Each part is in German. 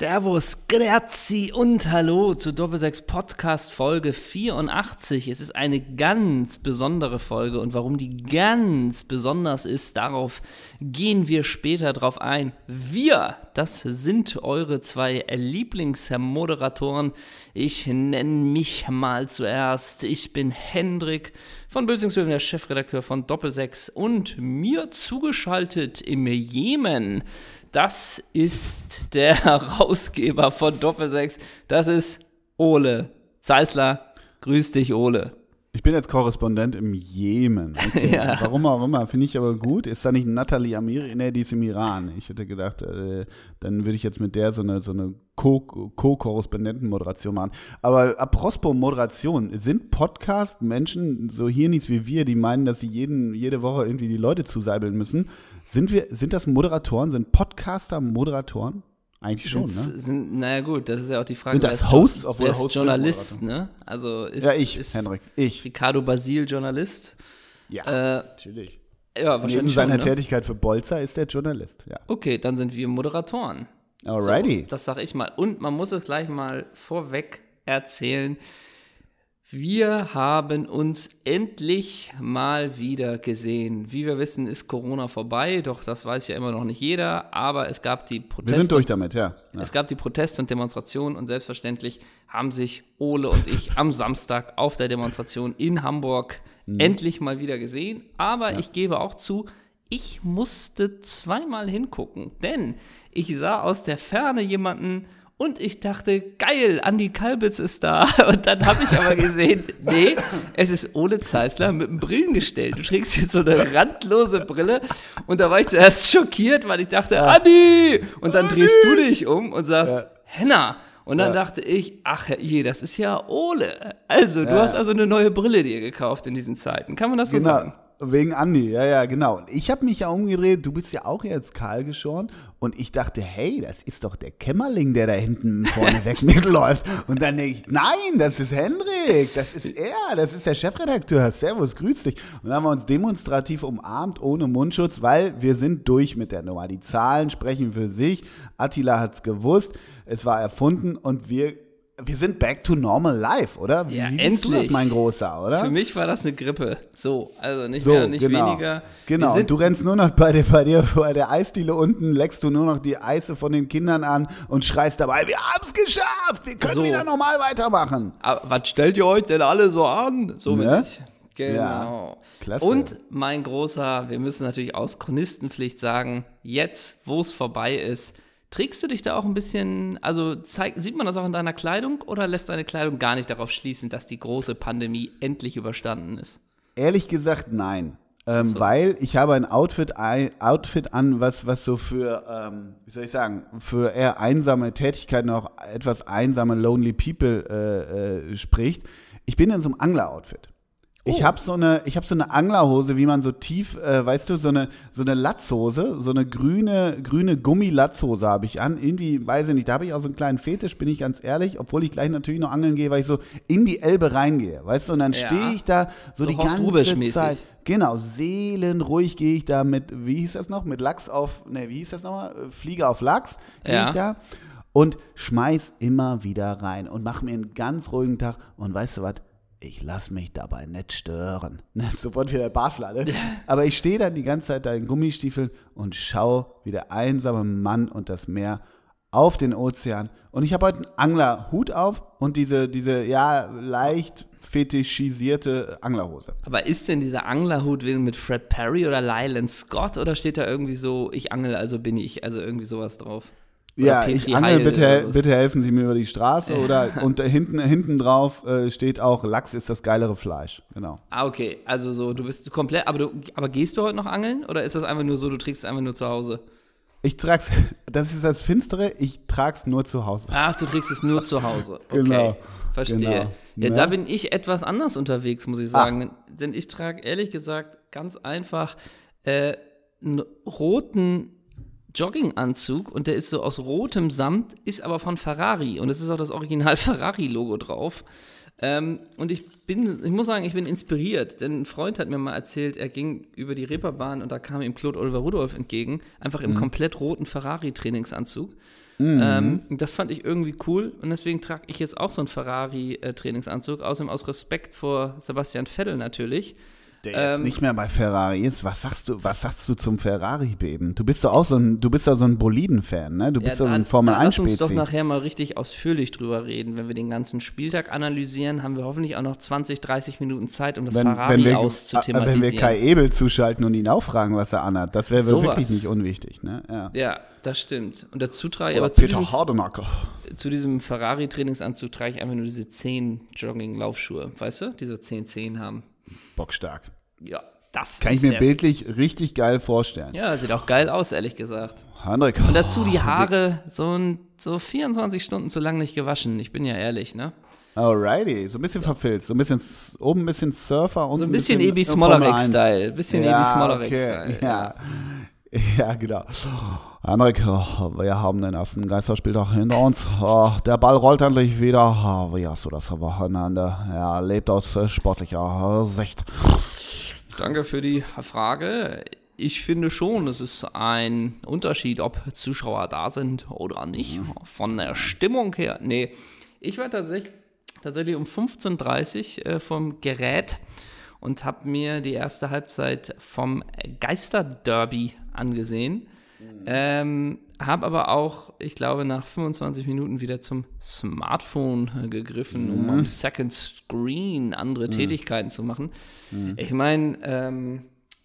Servus, Grazi und Hallo zu Doppelsechs Podcast Folge 84. Es ist eine ganz besondere Folge und warum die ganz besonders ist, darauf gehen wir später drauf ein. Wir, das sind eure zwei Lieblingsmoderatoren. Ich nenne mich mal zuerst. Ich bin Hendrik von Bülzingshöfen, der Chefredakteur von Doppelsechs und mir zugeschaltet im Jemen das ist der Herausgeber von Doppelsechs. Das ist Ole Zeisler. Grüß dich, Ole. Ich bin jetzt Korrespondent im Jemen. Okay. ja. Warum auch immer, finde ich aber gut. Ist da nicht Nathalie Amiri? Nee, die ist im Iran. Ich hätte gedacht, äh, dann würde ich jetzt mit der so eine, so eine Co-Korrespondentenmoderation machen. Aber apropos Moderation, sind Podcast-Menschen so hier nichts wie wir, die meinen, dass sie jeden, jede Woche irgendwie die Leute zuseibeln müssen? Sind wir, sind das Moderatoren? Sind Podcaster Moderatoren? Eigentlich schon, Sind's, ne? Sind, naja gut, das ist ja auch die Frage. Sind das Hosts, obwohl wer ist Host Journalist, ne? Also ist, ja, ich, ist Henrik, ich. Ricardo Basil Journalist? Ja, äh, natürlich. Ja, wahrscheinlich Neben seiner schon, ne? Tätigkeit für Bolzer ist der Journalist, ja. Okay, dann sind wir Moderatoren. Alrighty. So, das sag ich mal. Und man muss es gleich mal vorweg erzählen. Wir haben uns endlich mal wieder gesehen. Wie wir wissen, ist Corona vorbei, doch das weiß ja immer noch nicht jeder. Aber es gab die Proteste. Wir sind durch damit, ja. ja. Es gab die Proteste und Demonstrationen und selbstverständlich haben sich Ole und ich am Samstag auf der Demonstration in Hamburg mhm. endlich mal wieder gesehen. Aber ja. ich gebe auch zu, ich musste zweimal hingucken, denn ich sah aus der Ferne jemanden und ich dachte, geil, Andi Kalbitz ist da. Und dann habe ich aber gesehen, nee, es ist Ole Zeisler mit einem Brillengestell. Du trägst jetzt so eine randlose Brille. Und da war ich zuerst schockiert, weil ich dachte, ja. Andi! Und dann Andi! drehst du dich um und sagst, ja. Henna. Und dann ja. dachte ich, ach je, das ist ja Ole. Also, du hast also eine neue Brille dir gekauft in diesen Zeiten. Kann man das so genau. sagen? Wegen Andi, ja, ja, genau. Ich habe mich ja umgedreht, du bist ja auch jetzt kahl geschoren und ich dachte, hey, das ist doch der Kämmerling, der da hinten vorne weg mitläuft. Und dann denke ich, nein, das ist Hendrik, das ist er, das ist der Chefredakteur. Servus, grüß dich. Und dann haben wir uns demonstrativ umarmt, ohne Mundschutz, weil wir sind durch mit der Nummer. Die Zahlen sprechen für sich. Attila hat es gewusst, es war erfunden und wir wir sind back to normal life, oder? Wie, ja, endlich. Das, mein Großer, oder? Für mich war das eine Grippe. So, also nicht so, mehr, nicht genau. weniger. Genau, und du rennst nur noch bei dir, bei dir bei der Eisdiele unten, leckst du nur noch die Eise von den Kindern an und schreist dabei, wir haben es geschafft, wir können so. wieder normal weitermachen. Aber was stellt ihr euch denn alle so an? So bin ne? ich. Genau. Ja. Und mein Großer, wir müssen natürlich aus Chronistenpflicht sagen, jetzt, wo es vorbei ist, Trägst du dich da auch ein bisschen, also zeig, sieht man das auch in deiner Kleidung oder lässt deine Kleidung gar nicht darauf schließen, dass die große Pandemie endlich überstanden ist? Ehrlich gesagt, nein. Ähm, so. Weil ich habe ein Outfit, ein Outfit an, was, was so für, ähm, wie soll ich sagen, für eher einsame Tätigkeiten, auch etwas einsame, lonely people äh, äh, spricht. Ich bin in so einem Angler-Outfit. Ich oh. habe so eine, ich habe so eine Anglerhose, wie man so tief, äh, weißt du, so eine, so eine Latzhose, so eine grüne, grüne Gummilatzhose habe ich an. Irgendwie, weiß ich nicht, da habe ich auch so einen kleinen Fetisch, bin ich ganz ehrlich, obwohl ich gleich natürlich noch angeln gehe, weil ich so in die Elbe reingehe, weißt du, und dann ja. stehe ich da so, so die Horst ganze Zeit. Genau, seelenruhig gehe ich da mit, wie hieß das noch, mit Lachs auf, ne, wie hieß das nochmal, Flieger auf Lachs, gehe ja. ich da und schmeiß immer wieder rein und mache mir einen ganz ruhigen Tag und weißt du was, ich lasse mich dabei nicht stören. Sofort wieder der Basler, ne? Aber ich stehe dann die ganze Zeit da in Gummistiefeln und schaue wie der einsame Mann und das Meer auf den Ozean. Und ich habe heute einen Anglerhut auf und diese, diese ja, leicht fetischisierte Anglerhose. Aber ist denn dieser Anglerhut mit Fred Perry oder Lyle Scott oder steht da irgendwie so, ich angel, also bin ich, also irgendwie sowas drauf? Ja, Petri ich angel, bitte, bitte helfen Sie mir über die Straße. Oder und hinten, hinten drauf äh, steht auch, Lachs ist das geilere Fleisch. Genau. Ah, okay. Also so, du bist komplett, aber du, aber gehst du heute noch angeln? Oder ist das einfach nur so, du trägst es einfach nur zu Hause? Ich trag's, das ist das Finstere, ich trag's nur zu Hause. Ach, du trägst es nur zu Hause. Okay. Genau. Verstehe. Genau. Ja, ja, da bin ich etwas anders unterwegs, muss ich sagen. Ach. Denn ich trage ehrlich gesagt ganz einfach äh, einen roten Jogginganzug und der ist so aus rotem Samt, ist aber von Ferrari und es ist auch das Original Ferrari-Logo drauf. Ähm, und ich bin, ich muss sagen, ich bin inspiriert, denn ein Freund hat mir mal erzählt, er ging über die Reeperbahn und da kam ihm Claude Oliver Rudolph entgegen, einfach im mhm. komplett roten Ferrari-Trainingsanzug. Mhm. Ähm, das fand ich irgendwie cool und deswegen trage ich jetzt auch so einen Ferrari-Trainingsanzug, außerdem aus Respekt vor Sebastian Vettel natürlich. Der jetzt ähm, nicht mehr bei Ferrari ist. Was sagst du, was sagst du zum Ferrari-Beben? Du bist doch auch so ein, du bist doch so ein Boliden-Fan, ne? Du bist ja, so ein Formel 1 Lass uns doch nachher mal richtig ausführlich drüber reden. Wenn wir den ganzen Spieltag analysieren, haben wir hoffentlich auch noch 20, 30 Minuten Zeit, um das wenn, Ferrari wenn wir, auszuthematisieren. Wenn wir Kai Ebel zuschalten und ihn auffragen, was er anhat, das wäre so wirklich nicht unwichtig, ne? Ja. ja, das stimmt. Und dazu trage ich aber zu diesem, zu diesem Ferrari-Trainingsanzug trage ich einfach nur diese 10 Jogging-Laufschuhe, weißt du? Die so 10 10 haben. Bockstark. Ja, das Kann ich mir bildlich richtig geil vorstellen. Ja, sieht auch geil aus, ehrlich gesagt. Hendrik. Und dazu die Haare so, ein, so 24 Stunden zu lang nicht gewaschen. Ich bin ja ehrlich, ne? Alrighty, so ein bisschen so. verfilzt, so ein bisschen oben ein bisschen Surfer und so ein bisschen, bisschen Ebi Smolarek-Style, bisschen ja, Ebi Smolarek-Style. Okay. Ja. ja, genau. Henrik, wir haben den ersten Geisterspieltag hinter uns. Der Ball rollt endlich wieder. Wie hast du das Wochenende erlebt aus sportlicher Sicht? Danke für die Frage. Ich finde schon, es ist ein Unterschied, ob Zuschauer da sind oder nicht. Von der Stimmung her. Nee, ich war tatsächlich, tatsächlich um 15.30 Uhr äh, vom Gerät und habe mir die erste Halbzeit vom Geisterderby angesehen. Mhm. Ähm, habe aber auch, ich glaube, nach 25 Minuten wieder zum Smartphone gegriffen, mhm. um am Second Screen andere mhm. Tätigkeiten zu machen. Mhm. Ich meine, ähm,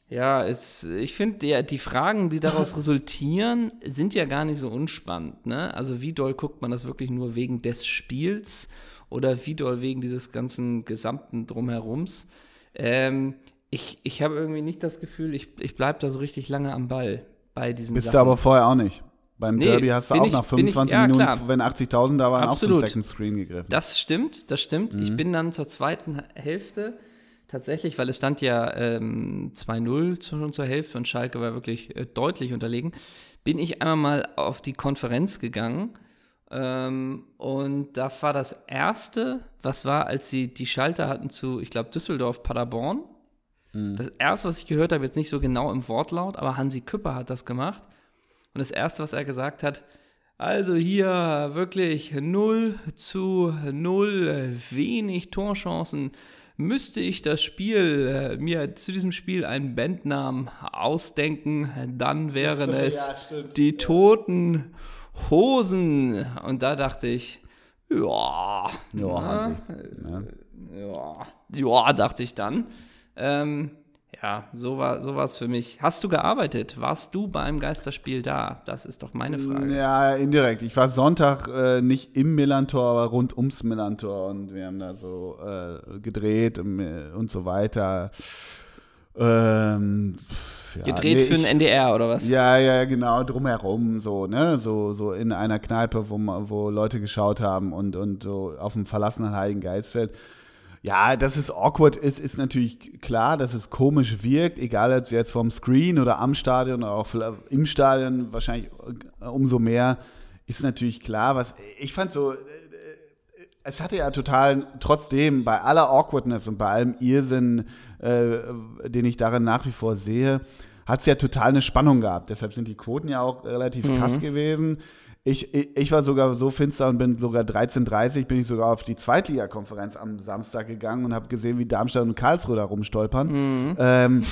ja, es, ich finde, die, die Fragen, die daraus resultieren, sind ja gar nicht so unspannend. Ne? Also wie doll guckt man das wirklich nur wegen des Spiels oder wie doll wegen dieses ganzen gesamten Drumherums? Ähm, ich ich habe irgendwie nicht das Gefühl, ich, ich bleibe da so richtig lange am Ball bei diesen Bist Sachen. du aber vorher auch nicht. Beim nee, Derby hast du auch ich, nach 25 ich, ja, Minuten, klar. wenn 80.000 da waren, Absolut. auch zum Second Screen gegriffen. Das stimmt, das stimmt. Mhm. Ich bin dann zur zweiten Hälfte tatsächlich, weil es stand ja ähm, 2-0 schon zur Hälfte und Schalke war wirklich äh, deutlich unterlegen, bin ich einmal mal auf die Konferenz gegangen ähm, und da war das erste, was war, als sie die Schalter hatten zu, ich glaube, Düsseldorf, Paderborn. Mhm. Das erste, was ich gehört habe, jetzt nicht so genau im Wortlaut, aber Hansi Küpper hat das gemacht. Und das erste, was er gesagt hat, also hier wirklich 0 zu 0, wenig Torchancen. Müsste ich das Spiel, äh, mir zu diesem Spiel einen Bandnamen ausdenken, dann wären so, es ja, die Toten Hosen. Und da dachte ich, ja, ja, ja, ja, ja, dachte ich dann. Ähm, ja, so war so es für mich. Hast du gearbeitet? Warst du beim Geisterspiel da? Das ist doch meine Frage. Ja, indirekt. Ich war Sonntag äh, nicht im Millantor, aber rund ums Millantor und wir haben da so äh, gedreht und, äh, und, so weiter. Ähm, ja, Gedreht nee, für den NDR oder was? Ja, ja, genau, drumherum, so, ne, so, so in einer Kneipe, wo, wo Leute geschaut haben und, und so auf dem verlassenen Heiligen Geistfeld. Ja, dass es awkward ist, ist natürlich klar, dass es komisch wirkt, egal ob jetzt vom Screen oder am Stadion oder auch im Stadion, wahrscheinlich äh, umso mehr, ist natürlich klar. Was ich fand so, äh, es hatte ja total, trotzdem bei aller Awkwardness und bei allem Irrsinn, äh, den ich darin nach wie vor sehe, hat es ja total eine Spannung gehabt. Deshalb sind die Quoten ja auch relativ mhm. krass gewesen. Ich, ich, ich, war sogar so finster und bin sogar 13.30 bin ich sogar auf die Zweitligakonferenz am Samstag gegangen und habe gesehen, wie Darmstadt und Karlsruhe da rumstolpern. Mhm. Ähm,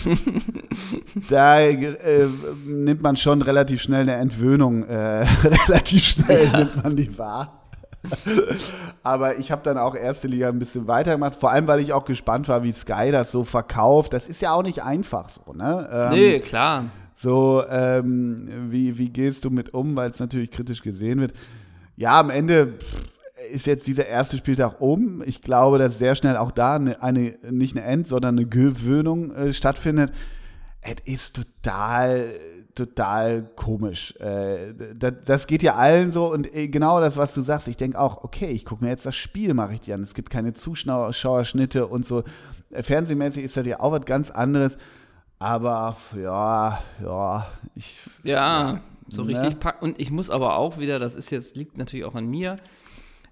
da äh, nimmt man schon relativ schnell eine Entwöhnung, äh, relativ schnell ja. nimmt man die wahr. Aber ich habe dann auch erste Liga ein bisschen weitergemacht, vor allem weil ich auch gespannt war, wie Sky das so verkauft. Das ist ja auch nicht einfach so, ne? Ähm, nee, klar. So, ähm, wie, wie gehst du mit um, weil es natürlich kritisch gesehen wird. Ja, am Ende ist jetzt dieser erste Spieltag um. Ich glaube, dass sehr schnell auch da eine, eine nicht eine End, sondern eine Gewöhnung äh, stattfindet. Es ist total total komisch. Äh, das, das, geht ja allen so und äh, genau das, was du sagst. Ich denke auch, okay, ich gucke mir jetzt das Spiel, mache ich dir an. Es gibt keine Zuschauerschnitte und so. Äh, fernsehmäßig ist das ja auch was ganz anderes. Aber ja, ja, ich. Ja, ja so ne? richtig packen. Und ich muss aber auch wieder, das ist jetzt, liegt natürlich auch an mir.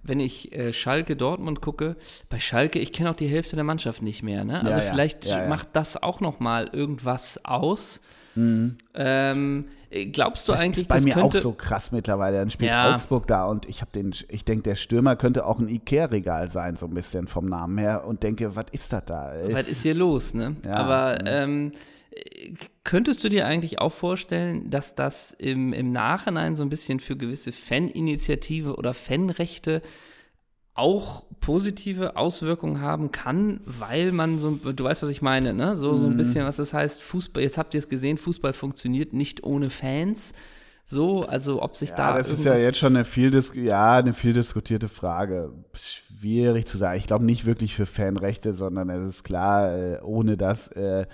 wenn ich äh, Schalke Dortmund gucke, bei Schalke, ich kenne auch die Hälfte der Mannschaft nicht mehr. Ne? Also Ja, ja. vielleicht macht das auch noch mal irgendwas aus. Mhm. Ähm, äh, glaubst du Das eigentlich, ist bei das mir auch so krass mittlerweile. Dann spielt Ja. Augsburg da und ich habe den, ich denke, der Stürmer könnte auch ein Ikea-Regal sein, so ein bisschen vom Namen her und denke, was ist das da? Ey? was ist hier los, ne? Ja, Aber ähm, äh, könntest du dir eigentlich auch vorstellen, dass das im, im Nachhinein so ein bisschen für gewisse Faninitiative oder Fanrechte auch positive Auswirkungen haben kann, weil man so, du weißt, was ich meine, ne? So, Mhm. so ein bisschen, was das heißt, Fußball, jetzt habt ihr es gesehen, Fußball funktioniert nicht ohne Fans. So, also ob sich Ja, da. das ist ja jetzt schon eine viel, ja, eine viel diskutierte Frage. Schwierig zu sagen. Ich glaube nicht wirklich für Fanrechte, sondern es ist klar, äh, ohne das äh,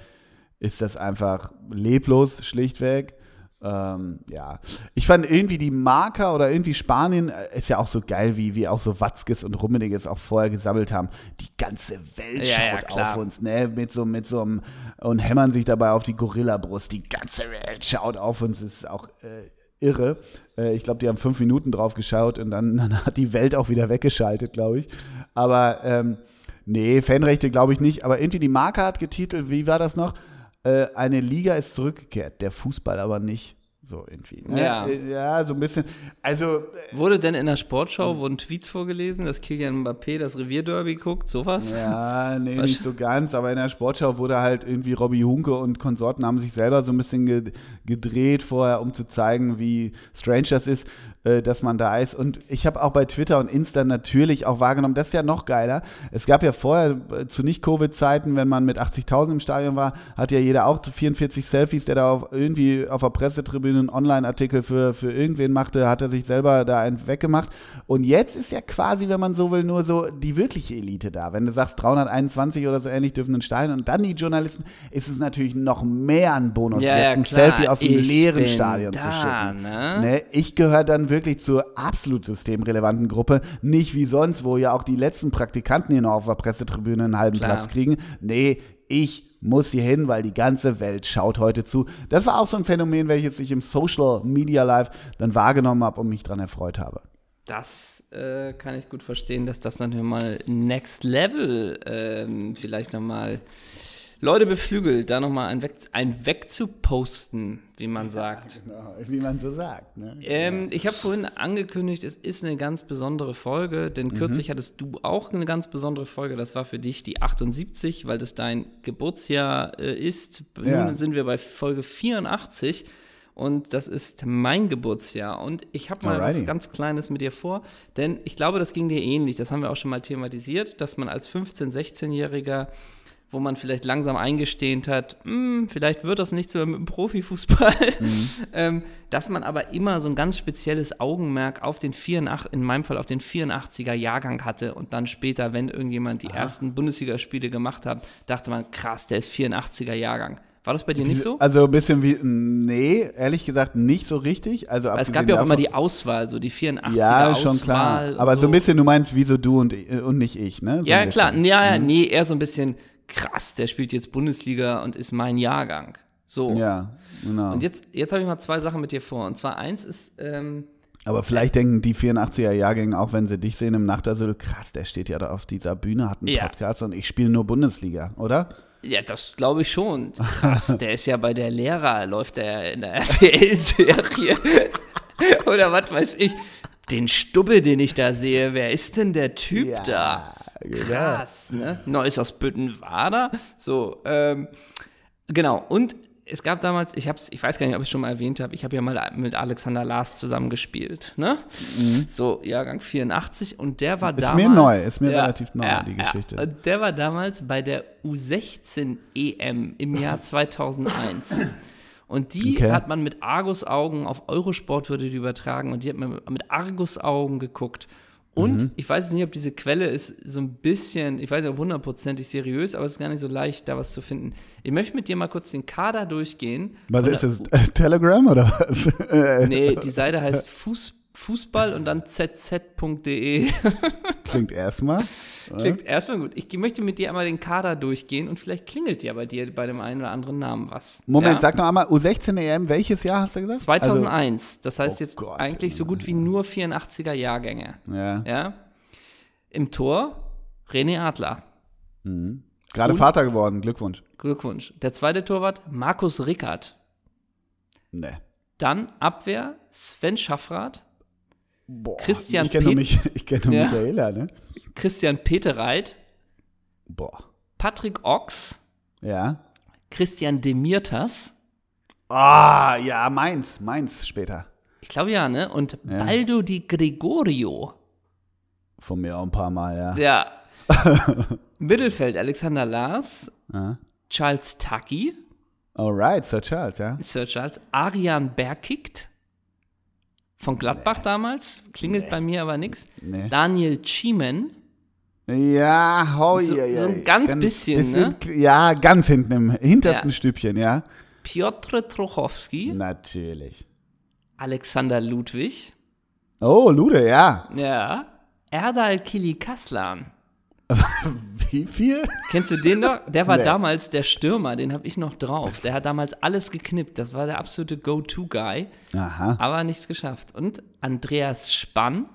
ist das einfach leblos, schlichtweg. Ähm, ja, ich fand irgendwie die Marker oder irgendwie Spanien äh, ist ja auch so geil, wie, wie auch so Watzkes und Rummeniges auch vorher gesammelt haben. Die ganze Welt Ja, ja, schaut klar. auf uns, ne, mit so, mit so einem, und hämmern sich dabei auf die Gorillabrust. Die ganze Welt schaut auf uns, das ist auch äh, irre. Äh, ich glaube, die haben fünf Minuten drauf geschaut und dann, dann hat die Welt auch wieder weggeschaltet, glaube ich. Aber ähm, nee, Fanrechte glaube ich nicht. Aber irgendwie die Marke hat getitelt, wie war das noch? Äh, eine Liga ist zurückgekehrt, der Fußball aber nicht. So irgendwie. Ne? Ja. Äh, ja, so ein bisschen. Also, Wurde denn in der Sportschau, wurden Tweets vorgelesen, dass Kilian Mbappé das Revierderby guckt, sowas? Ja, nee, nicht so ganz, aber in der Sportschau wurde halt irgendwie Robbie Hunke und Konsorten haben sich selber so ein bisschen ge gedreht vorher, um zu zeigen, wie strange das ist, äh, dass man da ist. Und ich habe auch bei Twitter und Insta natürlich auch wahrgenommen, das ist ja noch geiler. Es gab ja vorher äh, zu Nicht-Covid-Zeiten, wenn man mit 80.000 im Stadion war, hat ja jeder auch 44 Selfies, der da auf, irgendwie auf der Pressetribüne einen Online-Artikel für, für irgendwen machte, hat er sich selber da einen weggemacht. Und jetzt ist ja quasi, wenn man so will, nur so die wirkliche Elite da. Wenn du sagst, 321 oder so ähnlich dürfen in Stadion und dann die Journalisten, ist es natürlich noch mehr ein Bonus, Ja, ja, jetzt ein klar. Selfie aus dem leeren Stadion da, zu schicken. ne? Ne? Ich gehöre dann wirklich zur absolut systemrelevanten Gruppe, nicht wie sonst, wo ja auch die letzten Praktikanten hier noch auf der Pressetribüne einen halben Klar. Platz kriegen. Nee, ich muss hier hin, weil die ganze Welt schaut heute zu. Das war auch so ein Phänomen, welches ich im Social Media Live dann wahrgenommen habe und mich daran erfreut habe. Das äh, kann ich gut verstehen, dass das natürlich mal Next Level ähm, vielleicht nochmal Leute beflügelt, da nochmal ein, weg, ein wegzuposten, wie man sagt. Genau, wie man so sagt. Ne? Ähm, ich habe vorhin angekündigt, es ist eine ganz besondere Folge, denn kürzlich hattest du auch eine ganz besondere Folge. Das war für dich die 78, weil das dein Geburtsjahr äh, ist. Ja. Nun sind wir bei Folge 84 und das ist mein Geburtsjahr. Und ich habe mal Alrighty. was ganz Kleines mit dir vor, denn ich glaube, das ging dir ähnlich. Das haben wir auch schon mal thematisiert, dass man als 15-, 16-Jähriger wo man vielleicht langsam eingestehnt hat, "Hm, vielleicht wird das nicht so mit dem Profifußball, ähm, dass man aber immer so ein ganz spezielles Augenmerk auf den 84, in meinem Fall auf den 84er Jahrgang hatte und dann später, wenn irgendjemand die ersten Bundesligaspiele gemacht hat, dachte man, krass, der ist 84er Jahrgang. War das bei dir nicht so? Also ein bisschen wie, nee, ehrlich gesagt nicht so richtig. Also es gab ja auch davon- immer die Auswahl, so die 84er Ja, Auswahl. schon klar. Aber so ein bisschen, du meinst, wieso du und, und nicht ich, ne? So Ja, klar. Ja, ja, nee, eher so ein bisschen krass, der spielt jetzt Bundesliga und ist mein Jahrgang. So. Ja, genau. Und jetzt, jetzt habe ich mal zwei Sachen mit dir vor. Und zwar eins ist, ähm, Aber vielleicht denken die 84er-Jahrgänge auch, wenn sie dich sehen im Nachtasyl, krass, der steht ja da auf dieser Bühne, hat einen Ja. Podcast und ich spiele nur Bundesliga, oder? ja, das glaube ich schon. Krass, der ist ja bei der Lehrer, läuft der in der RTL-Serie. Oder was weiß ich. Den Stubbe, den ich da sehe, wer ist denn der Typ Ja, da? Krass, ne? Neues aus Büttenwader. So, ähm, genau. Und es gab damals, ich hab's, ich weiß gar nicht, ob ich es schon mal erwähnt habe, ich habe ja mal mit Alexander Lars zusammengespielt, ne? So, Jahrgang 84 und der war Mhm. Ist damals. mir neu, ist mir relativ neu, die Geschichte. Ja. Und der war damals bei der U16 EM im Jahr 2001. Und die Okay. hat man mit Argusaugen auf Eurosport würde die übertragen und die hat man mit Argusaugen geguckt. Und Mhm. ich weiß jetzt nicht, ob diese Quelle ist so ein bisschen, ich weiß nicht, ob hundertprozentig seriös, aber es ist gar nicht so leicht, da was zu finden. Ich möchte mit dir mal kurz den Kader durchgehen. Was ist das? Telegram oder was? Nee, die Seite heißt Fuß, Fußball und dann zz.de. Klingt erstmal. Klingt erstmal gut. Ich möchte mit dir einmal den Kader durchgehen und vielleicht klingelt ja bei dir bei dem einen oder anderen Namen was. Moment, ja? sag noch einmal, U16 EM, welches Jahr hast du gesagt? 2001. das heißt Oh jetzt Gott. eigentlich so gut wie nur 84er Jahrgänge. Also, ja. Ja? Im Tor René Adler. Mhm. Gerade Und- Vater geworden, Glückwunsch. Glückwunsch. Der zweite Torwart Markus Rickert. Nee. Dann Abwehr Sven Schaffrath, Boah, Christian ich kenne nur, mich, ich kenn nur Ja. Michaela, ne? Christian Petereit, Boah. Patrick Ochs, Ja. Christian Demirtas. Ah, ja, meins, meins später. Ich glaube ja, ne? Und Ja. Baldo Di Gregorio. Von mir auch ein paar Mal, ja. Ja. Mittelfeld Alexander Lars, ja. Charles Taki, Alright, Sir Charles, ja. Sir Charles, Arian Berkikt von Gladbach damals, klingelt bei mir aber nichts. Nee. Daniel Chiemen, Ja, hoi, So- hoi, so ein hoi. ganz bisschen, ne? Ja, ganz hinten im hintersten Ja. Stübchen, ja. Piotr Trochowski, Natürlich. Alexander Ludwig, Oh, Lude, ja. ja, Erdal Kilikaslan. Wie viel? Kennst du den noch? Der war Nee. damals der Stürmer, den habe ich noch drauf. Der hat damals alles geknippt. Das war der absolute Go-To-Guy, Aha. aber nichts geschafft. Und Andreas Spann,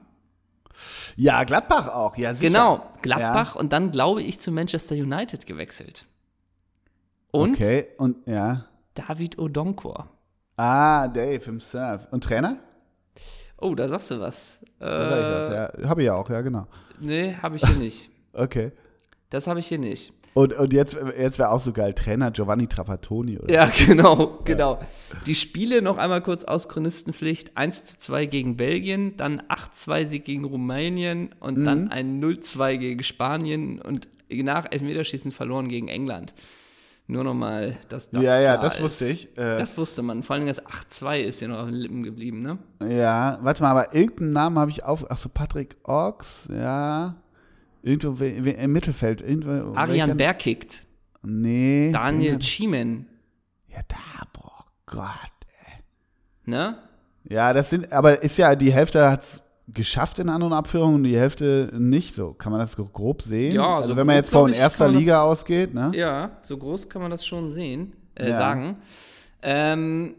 Ja, Gladbach auch, ja, sicher. genau, Gladbach und dann glaube ich zu Manchester United gewechselt. Und Okay, und ja. David Odonkor. Ah, Dave himself. Und Trainer? Oh, da sagst du was. Da sag ich Äh, was, ja. Habe ich ja auch, ja, genau. nee, habe ich hier nicht. Okay. Das habe ich hier nicht. Und, und jetzt, jetzt wäre auch so geil, Trainer Giovanni Trapattoni oder Ja, genau, genau. Die Spiele noch einmal kurz aus Chronistenpflicht. 1 zu 2 gegen Belgien, dann 8-2 Sieg gegen Rumänien und Mhm. dann ein 0-2 gegen Spanien und nach Elfmeterschießen verloren gegen England. Nur nochmal, dass das Ja, ja, das wusste ist. ich. Äh, das wusste man. Vor allem das 8-2 ist ja noch auf den Lippen geblieben, ne? Ja, warte mal, aber irgendeinen Namen habe ich auf. Ach so, Patrick Ochs, ja. Irgendwo im Mittelfeld. Irgendwo, Arian Berkikt, Nee. Daniel den hab- Chiemen, Ja, da, boah, Gott. ne? Ja, das sind, aber ist ja, die Hälfte hat es geschafft in An- und Abführung und die Hälfte nicht so. Kann man das grob sehen? Ja, also so wenn man grob, jetzt von ich, erster Liga das- ausgeht, ne? Ja, so groß kann man das schon sehen, äh, Ja. sagen. Ähm,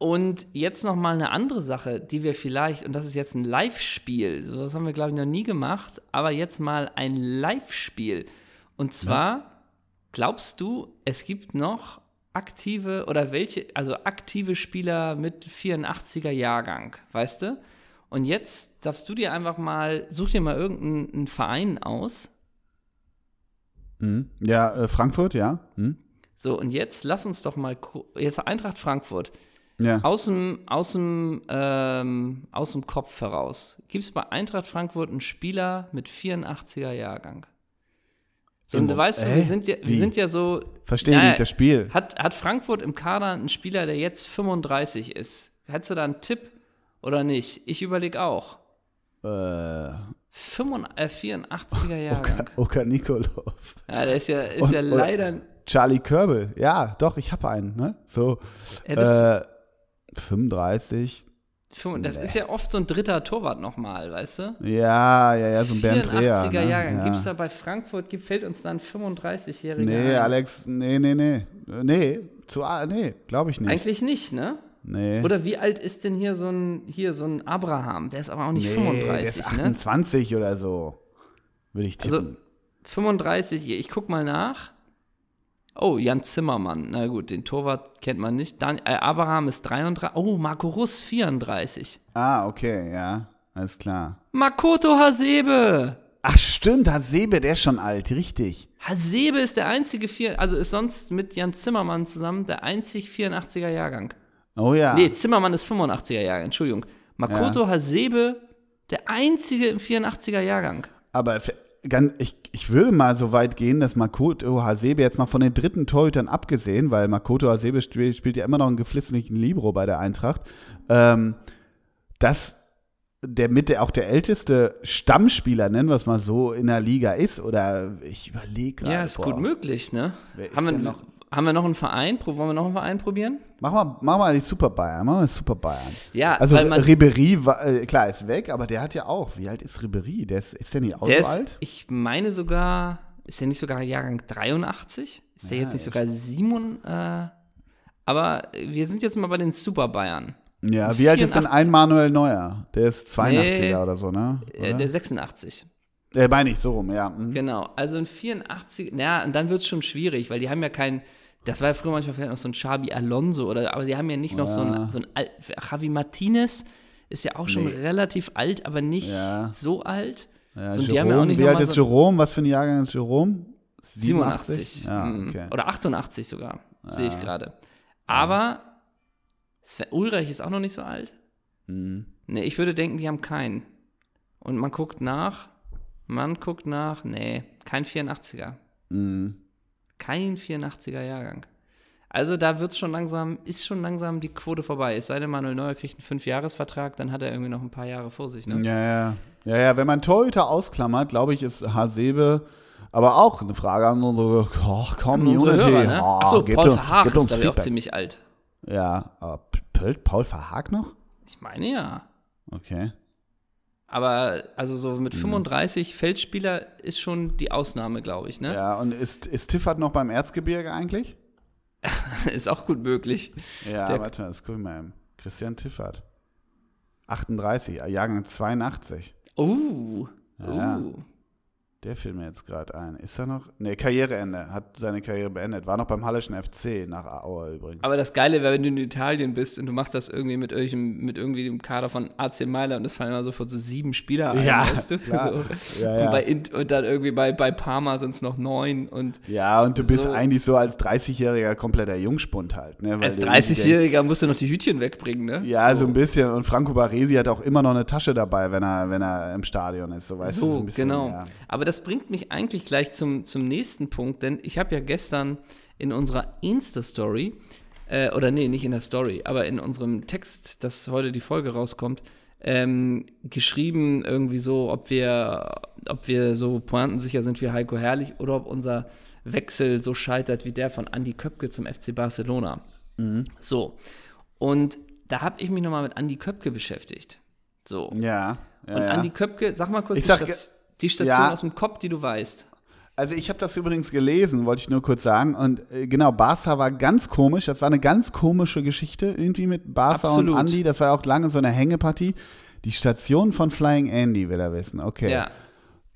und jetzt noch mal eine andere Sache, die wir vielleicht, und das ist jetzt ein Live-Spiel, so das haben wir, glaube ich, noch nie gemacht, aber jetzt mal ein Live-Spiel. Und zwar, glaubst du, es gibt noch aktive oder welche, also aktive Spieler mit 84er Jahrgang, weißt du? Und jetzt darfst du dir einfach mal, such dir mal irgendeinen einen Verein aus, Mhm. Ja, äh, Frankfurt, ja. Mhm. So, und jetzt lass uns doch mal, jetzt Eintracht Frankfurt, Ja. aus dem, aus dem, ähm, aus dem Kopf heraus. Gibt es bei Eintracht Frankfurt einen Spieler mit 84er Jahrgang? So, und du weißt, du, wir sind ja, wir Wie? sind ja so. Verstehe Naja, nicht das Spiel. Hat, hat Frankfurt im Kader einen Spieler, der jetzt 35 ist? Hättest du da einen Tipp oder nicht? Ich überlege auch. Äh, 85, äh, 84er Jahrgang. Oka Nikolov. Ja, der ist ja, ist Und- ja leider. Charlie Körbel. Ja, doch, ich habe einen, ne? So. Das, äh, 35. fünf- das ist ja oft so ein dritter Torwart nochmal, weißt du? Ja, ja, ja, so ein Bernd Dreher. 84er Ne? Jahrgang. Ja. Gibt es da bei Frankfurt, gibt, fällt uns dann 35-Jähriger Nee, ein? Alex, nee, nee, nee. Nee, zu, nee, glaube ich nicht. Eigentlich nicht, ne? nee. Oder wie alt ist denn hier so ein, hier so ein Abraham? Der ist aber auch nicht nee, 35, der ist ne? 28 oder so. Würde ich tippen. Also 35, ich guck mal nach. Oh, Jan Zimmermann. Na gut, den Torwart kennt man nicht. Dan äh, Abraham ist 33. Oh, Marco Russ 34. ah, okay, ja. Alles klar. Makoto Hasebe. Ach, stimmt, Hasebe, der ist schon alt, richtig. Hasebe ist der einzige, vier, also ist sonst mit Jan Zimmermann zusammen der einzig 84er Jahrgang. Oh ja. Nee, Zimmermann ist 85er Jahrgang, Entschuldigung. Makoto Hasebe, der einzige im 84er Jahrgang. Aber ganz, ich, ich würde mal so weit gehen, dass Makoto Hasebe jetzt mal von den dritten Torhütern abgesehen, weil Makoto Hasebe spielt, spielt ja immer noch einen geflissenen Libro bei der Eintracht, ähm, dass der mit der auch der älteste Stammspieler, nennen wir es mal so, in der Liga ist. Oder ich überlege gerade. Ja, ist boah. gut möglich, ne? Haben wir, noch? Haben wir noch einen Verein? Wollen wir noch einen Verein probieren? Mach mal, mach mal die Super Bayern. Mach mal die Super Bayern. Ja, Also Ribery, war, äh, klar, ist weg, aber der hat ja auch. Wie alt ist Ribery? Der ist, ist der nicht auch der so ist, alt? ich meine sogar, ist der nicht sogar Jahrgang 83? Ist der Ja, jetzt nicht sogar 7? Äh, aber wir sind jetzt mal bei den Super Bayern. Ja, wie alt ist denn 84? ein Manuel Neuer? Der ist 82er Nee, oder so, ne? Äh, Oder? der 86. Äh, meine ich, so rum, ja. Mhm. Genau, also ein 84, naja, und dann wird es schon schwierig, weil die haben ja kein, das war ja früher manchmal vielleicht noch so ein Xabi Alonso, oder, aber die haben ja nicht noch so ein, so ein Al- Javi Martinez ist ja auch schon Nee. relativ alt, aber nicht Ja. so alt. Ja, so, und die haben ja auch Jerome, nicht wie alt ist so Jerome? Was für ein Jahrgang ist Jerome? 87. Ja, mm, okay. Oder 88 sogar, sehe ich gerade. Aber Sven Ulreich ist auch noch nicht so alt. Mhm. Nee, ich würde denken, die haben keinen. Und man guckt nach, man guckt nach, nee, kein 84er. Mhm. Kein 84er Jahrgang. Also da wird's schon langsam, ist schon langsam die Quote vorbei. Es sei denn, Manuel Neuer kriegt einen Fünfjahresvertrag, dann hat er irgendwie noch ein paar Jahre vor sich. Ne? Ja, ja. Ja, ja, wenn man Torhüter ausklammert, glaube ich, ist Hasebe aber auch eine Frage an unsere, oh, komm, An unsere. Hörer, ne? Oh, Achso, Paul Verhaag ist, glaube ich, auch ziemlich alt. Ja, aber Paul Verhaag noch? Ich meine ja. Okay. Aber also so mit 35 Feldspieler ist schon die Ausnahme, glaube ich. Ne? Ja, und ist, ist Tiffert noch beim Erzgebirge eigentlich? Ist auch gut möglich. Ja, Der- warte, das mal eben. Christian Tiffert. 38, Jahrgang 82. Oh, Ja. uh. Der fiel mir jetzt gerade ein. Ist er noch? Ne, Karriereende. Hat seine Karriere beendet. War noch beim Hallischen FC nach Aue übrigens. Aber das Geile wäre, wenn du in Italien bist und du machst das irgendwie mit irgendeinem, mit irgendwie dem Kader von AC Mailand und es fallen immer sofort so sieben Spieler ein, Ja, weißt du? So. Ja, ja. Und, bei und dann irgendwie bei, bei Parma sind es noch neun und ja, und du bist So. eigentlich so als 30-Jähriger kompletter Jungspund halt. Ne? Als du irgendwie denkst, 30-Jähriger musst du noch die Hütchen wegbringen, ne? Ja, so. ein bisschen. Und Franco Baresi hat auch immer noch eine Tasche dabei, wenn er, wenn er im Stadion ist. So, weißt du, So, ein bisschen, genau. Aber das bringt mich eigentlich gleich zum, zum nächsten Punkt, denn ich habe ja gestern in unserer Insta-Story, äh, oder nee, nicht in der Story, aber in unserem Text, dass heute die Folge rauskommt, ähm, geschrieben irgendwie so, ob wir, ob wir so pointensicher sind wie Heiko Herrlich oder ob unser Wechsel so scheitert wie der von Andy Köpke zum FC Barcelona. So. Und da habe ich mich nochmal mit Andy Köpke beschäftigt. So. Ja. ja, Und ja. Andi Köpke, sag mal kurz Ich sag Stat- ge- die Station Ja. aus dem Kopf, die du weißt. Also ich habe das übrigens gelesen, wollte ich nur kurz sagen. Und äh, genau, Barca war ganz komisch. Das war eine ganz komische Geschichte irgendwie mit Barca Absolut. und Andy. Das war auch lange so eine Hängepartie. Die Station von Flying Andy will er wissen. Okay. Ja.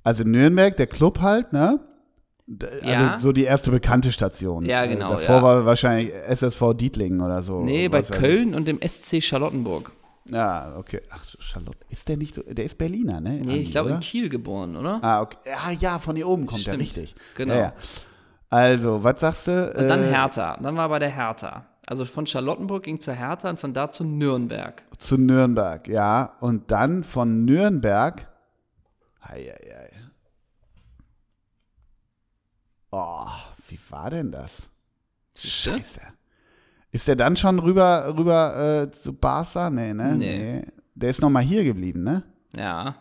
Also Nürnberg, der Club halt, ne? Also Ja. so die erste bekannte Station. Ja, genau, Davor ja. war wahrscheinlich SSV Dietlingen oder so. Nee, bei Köln und dem SC Charlottenburg. Ja, okay. Ach, Charlotte. Ist der nicht so, der ist Berliner, ne? Nee, Andi, ich glaube in Kiel geboren, oder? Ah, okay. Ja, ja, von hier oben kommt Stimmt. er richtig. Genau. Ja, ja. Also, was sagst du? Und dann Äh, Hertha. Dann war er bei der Hertha. Also von Charlottenburg ging zur Hertha und von da zu Nürnberg. Zu Nürnberg, ja. Und dann von Nürnberg. Ei, ei, ei. Oh, wie war denn das? Scheiße. Ist der dann schon rüber, rüber äh, zu Barca? Nee, ne? Nee. Der ist noch mal hier geblieben, ne? Ja.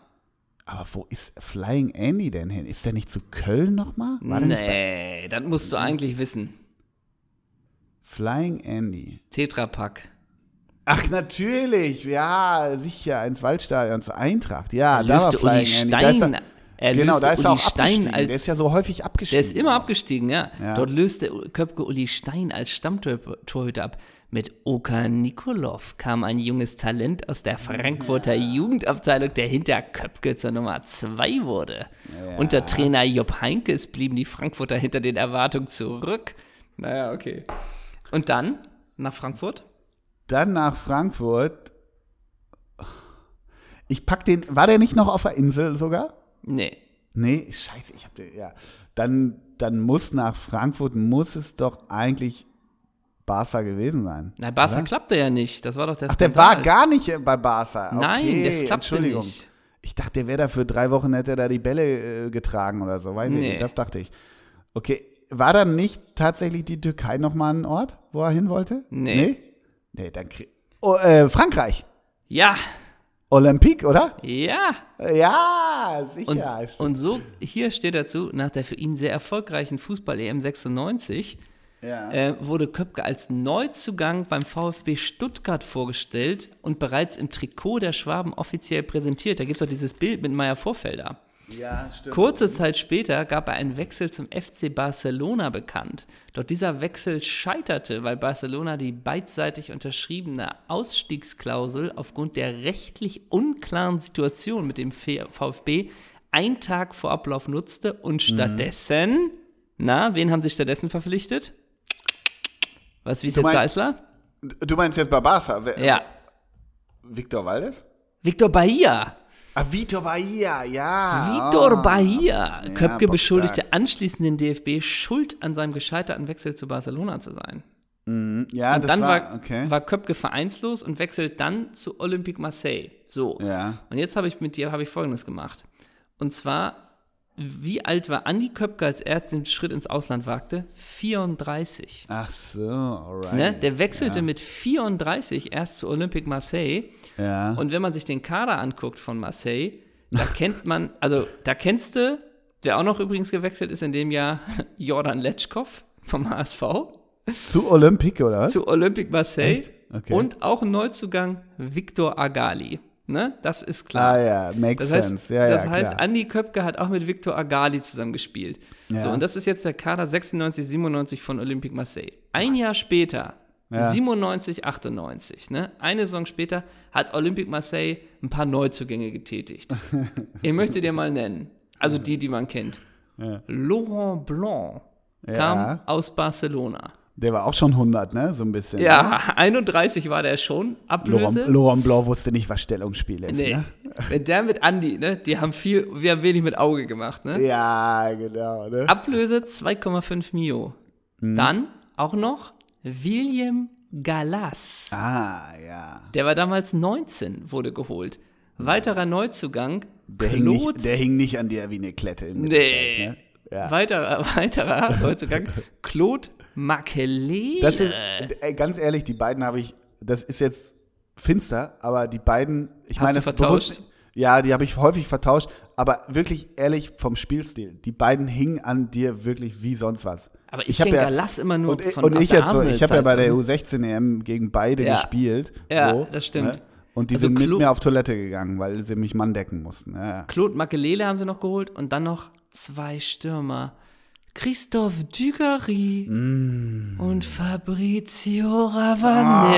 Aber wo ist Flying Andy denn hin? Ist der nicht zu Köln noch mal? War der nicht bei Nee, das musst du eigentlich wissen. Flying Andy. Tetrapack. Ach, natürlich. Ja, sicher. Ins Waldstadion zur Eintracht. Ja, da war löste Uli Flying Andy. Stein. Er, genau, löste da ist Uli er auch Stein abgestiegen. als der ist ja so häufig abgestiegen. Der ist immer abgestiegen, ja. Ja. Dort löste Köpke Uli Stein als Stammtorhüter ab. Mit Oka Nikolov kam ein junges Talent aus der Frankfurter Jugendabteilung, der hinter Köpke zur Nummer 2 wurde. Unter Trainer Jupp Heinkes blieben die Frankfurter hinter den Erwartungen zurück. Naja, okay. Und dann nach Frankfurt? Dann nach Frankfurt. Ich pack den. War der nicht noch auf der Insel sogar? Nee. Nee, scheiße, ich hab den. Ja. Dann, dann muss nach Frankfurt, muss es doch eigentlich Barca gewesen sein. Na, Barca oder? klappte ja nicht. Das war doch der Ach, der Skandal. war gar nicht bei Barca. Okay, Nein, das klappte Entschuldigung. nicht. Ich dachte, der wäre da für drei Wochen, hätte er da die Bälle äh, getragen oder so. Weiß ich Nee. nicht, das dachte ich. Okay, war dann nicht tatsächlich die Türkei nochmal ein Ort, wo er hin wollte? Nee. Nee, nee dann krieg oh, äh, Frankreich. Ja, Olympique, oder? ja. Ja, sicher. Und, und so, hier steht dazu, nach der für ihn sehr erfolgreichen Fußball-EM 96 ja. äh, wurde Köpke als Neuzugang beim VfB Stuttgart vorgestellt und bereits im Trikot der Schwaben offiziell präsentiert. Da gibt es doch dieses Bild mit Meier Vorfelder. Ja, stimmt. Kurze Zeit später gab er einen Wechsel zum FC Barcelona bekannt. Doch dieser Wechsel scheiterte, weil Barcelona die beidseitig unterschriebene Ausstiegsklausel aufgrund der rechtlich unklaren Situation mit dem VfB einen Tag vor Ablauf nutzte und stattdessen, na, wen haben sie stattdessen verpflichtet? Was, wie ist jetzt Seisler? Du meinst jetzt Barbaza? Wer- Ja. Victor Valdes? Victor Bahia. Ah, Vitor Bahia, ja. Vitor Ah. Bahia. Köpke bockstark. beschuldigte anschließend den DFB, schuld an seinem gescheiterten Wechsel zu Barcelona zu sein. Ja, Und das dann war, war, okay. war Köpke vereinslos und wechselt dann zu Olympique Marseille. So. Ja. Und jetzt habe ich mit dir habe ich Folgendes gemacht. Und zwar, wie alt war Andi Köpke, als er den Schritt ins Ausland wagte? 34. Ach so, alright. Ne? Der wechselte ja. mit 34 erst zu Olympique Marseille. Ja. Und wenn man sich den Kader anguckt von Marseille, da kennt man, also da kennst du, der auch noch übrigens gewechselt ist in dem Jahr, Jordan Letschkow vom HSV Zu Olympique, oder was? zu Olympique Marseille. Okay. Und auch Neuzugang Victor Agali. Ne? Das ist klar. ah ja, makes Das heißt, sense. Ja, das ja, heißt klar. Andi Köpke hat auch mit Victor Agali zusammen gespielt. Ja. So, und das ist jetzt der Kader 96, 97 von Olympique Marseille. Ein Jahr später, Ja. 97, 98, ne? eine Saison später, hat Olympique Marseille ein paar Neuzugänge getätigt. ich möchte dir mal nennen, also die, die man kennt. Laurent Blanc kam aus Barcelona. Der war auch schon 100, ne? So ein bisschen. ne? Ja, 31 war der schon. Ablöse. Laurent, Laurent Blanc wusste nicht, was Stellungsspiel ist. Nee. Ne? Wenn der mit Andi, ne, die haben viel, wir haben wenig mit Auge gemacht, ne? Ja, genau. Ne? Ablöse 2,5 Mio. Mhm. Dann auch noch William Gallas. Ah, ja. Der war damals 19, wurde geholt. Weiterer Neuzugang, Der hing, nicht, der hing nicht an dir wie eine Klette im Nee. Ne? Ja. weiterer, weiterer Neuzugang, Claude Makelele. Das ist, ey, ganz ehrlich, die beiden habe ich, das ist jetzt finster, aber die beiden, ich Hast meine, das vertauscht? bewusst- ja, die habe ich häufig vertauscht, aber wirklich ehrlich vom Spielstil, die beiden hingen an dir wirklich wie sonst was. Aber ich hab kenn Gallas immer nur und, von und ich jetzt so, ich habe ja bei der Arsenal-Zeit. U16 EM gegen beide Ja. gespielt. Ja, so, das stimmt. Ne? Und die Also sind mit Klo- mir auf Toilette gegangen, weil sie mich Mann decken mussten. Ja, ja. Claude Makelele haben sie noch geholt und dann noch zwei Stürmer. Christophe Dugarry Mm. und Fabrizio Ravanelli.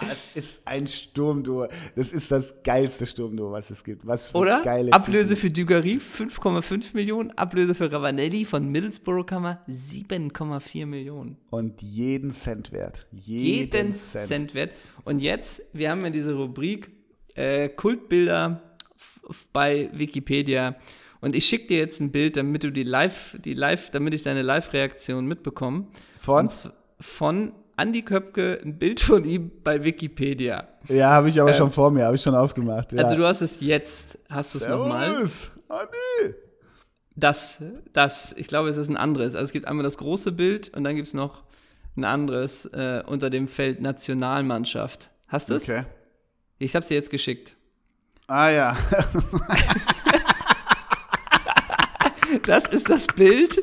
Das ist ein Sturmduo. Das ist das geilste Sturmduo, was es gibt. Was für Oder? geile Ablöse für Dugarry 5,5 Millionen, Ablöse für Ravanelli von Middlesbrough Kammer 7,4 Millionen. Und jeden Cent wert. Jeden, Jeden Cent. Cent. wert. Und jetzt, wir haben ja diese Rubrik äh, Kultbilder bei Wikipedia. Und ich schicke dir jetzt ein Bild, damit du die live, die live, damit ich deine Live-Reaktion mitbekomme. Von? Von Andy Köpke, ein Bild von ihm bei Wikipedia. Ja, habe ich aber schon vor mir, habe ich schon aufgemacht. Ja. Also du hast es jetzt, hast du es nochmal. Andi. Das, das, ich glaube, es ist ein anderes. Also es gibt einmal das große Bild und dann gibt es noch ein anderes äh, unter dem Feld Nationalmannschaft. Hast du es? Okay. Ich habe es dir jetzt geschickt. Ah ja. Das ist das Bild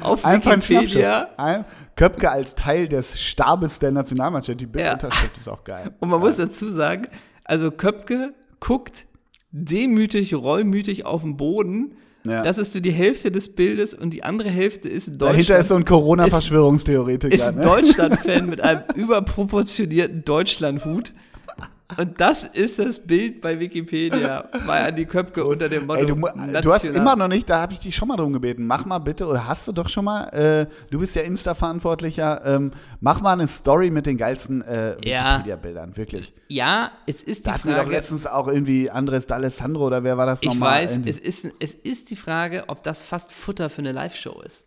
auf Einfach ein Wikipedia. Ein- Köpke als Teil des Stabes der Nationalmannschaft. Die Bildunterschrift ist auch geil. Und man muss dazu sagen, also Köpke guckt demütig, reumütig auf den Boden. Ja. Das ist so die Hälfte des Bildes und die andere Hälfte ist Dahinter ist Deutschland. so ein Corona-Verschwörungstheoretiker. Ist ein ne? Deutschland-Fan mit einem überproportionierten Deutschland-Hut. Und das ist das Bild bei Wikipedia bei Andi Köpke unter dem Motto Ey, du, du hast immer noch nicht, da habe ich dich schon mal drum gebeten, mach mal bitte, oder hast du doch schon mal, äh, du bist ja Insta-Verantwortlicher, ähm, mach mal eine Story mit den geilsten äh. Wikipedia-Bildern, wirklich. Ja, es ist Da die hatten wir doch Frage. letztens auch irgendwie Andres D'Alessandro oder wer war das Ich nochmal? weiß, Irgendwie- es ist, es ist die Frage, ob das fast Futter für eine Live-Show ist.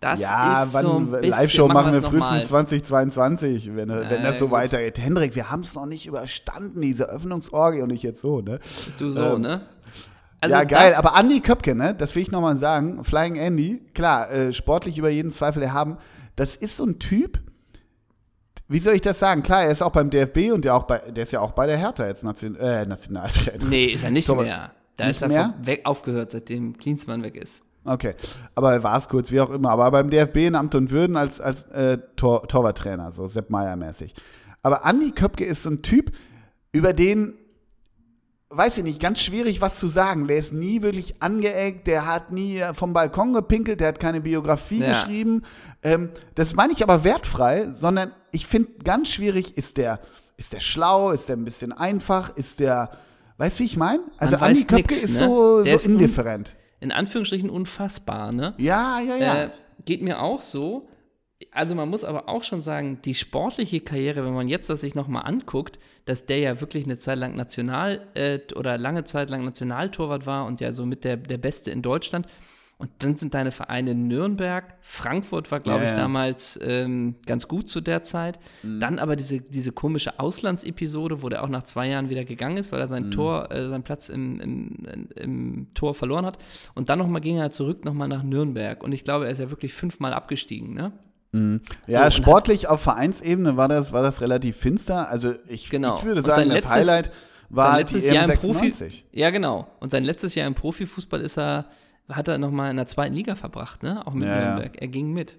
Das ja, ist wann, so ein bisschen, Live-Show machen wir frühestens 2022, wenn, wenn das so gut. weitergeht. Hendrik, wir haben es noch nicht überstanden, diese Öffnungsorgie und ich jetzt so, ne? Du so, Ähm, ne? Also ja, geil, aber Andy Köpke, ne, das will ich nochmal sagen, Flying Andy, klar, äh, sportlich über jeden Zweifel erhaben, das ist so ein Typ, wie soll ich das sagen? Klar, er ist auch beim DFB und der, auch bei, der ist ja auch bei der Hertha jetzt Nation, äh, Nationaltrainer. Nee, ist er nicht So, mehr. Da nicht ist er mehr? weg aufgehört, seitdem Klinsmann weg ist. Okay, aber er war es kurz, wie auch immer. Aber beim DFB in Amt und Würden als, als äh, Tor, Torwarttrainer, so Sepp Meier-mäßig. Aber Andi Köpke ist so ein Typ, über den, weiß ich nicht, ganz schwierig was zu sagen. Der ist nie wirklich angeeckt, der hat nie vom Balkon gepinkelt, der hat keine Biografie Ja. geschrieben. Ähm, das meine ich aber wertfrei, sondern ich finde ganz schwierig, ist der, ist der schlau, ist der ein bisschen einfach, ist der, Weißt du, wie ich meine? Also Man Andi Köpke nix, ist ne? so, so ist un- indifferent. In Anführungsstrichen unfassbar, ne? Ja, ja, ja. Äh, geht mir auch so. Also man muss aber auch schon sagen, die sportliche Karriere, wenn man jetzt das sich nochmal anguckt, dass der ja wirklich eine Zeit lang National äh, oder lange Zeit lang Nationaltorwart war und ja so mit der, der Beste in Deutschland. Und dann sind deine Vereine Nürnberg, Frankfurt war, glaube Ja, ich, ja. Mhm. damals ähm, ganz gut zu der Zeit. Dann aber diese, diese komische Auslandsepisode, wo der auch nach zwei Jahren wieder gegangen ist, weil er Mhm. sein Tor, äh, seinen Platz im, im, im Tor verloren hat. Und dann nochmal ging er zurück nochmal nach Nürnberg. Und ich glaube, er ist ja wirklich fünfmal abgestiegen, ne? Ja, und sportlich auf Vereinsebene war das, war das relativ finster. Also ich, Genau. ich würde sagen, das letztes- Highlight war sein halt die letztes Jahr im Profi. M96. Ja, genau. Und sein letztes Jahr im Profifußball ist er, hat er nochmal in der zweiten Liga verbracht, ne? Auch mit Ja, ja. Nürnberg. Er ging mit.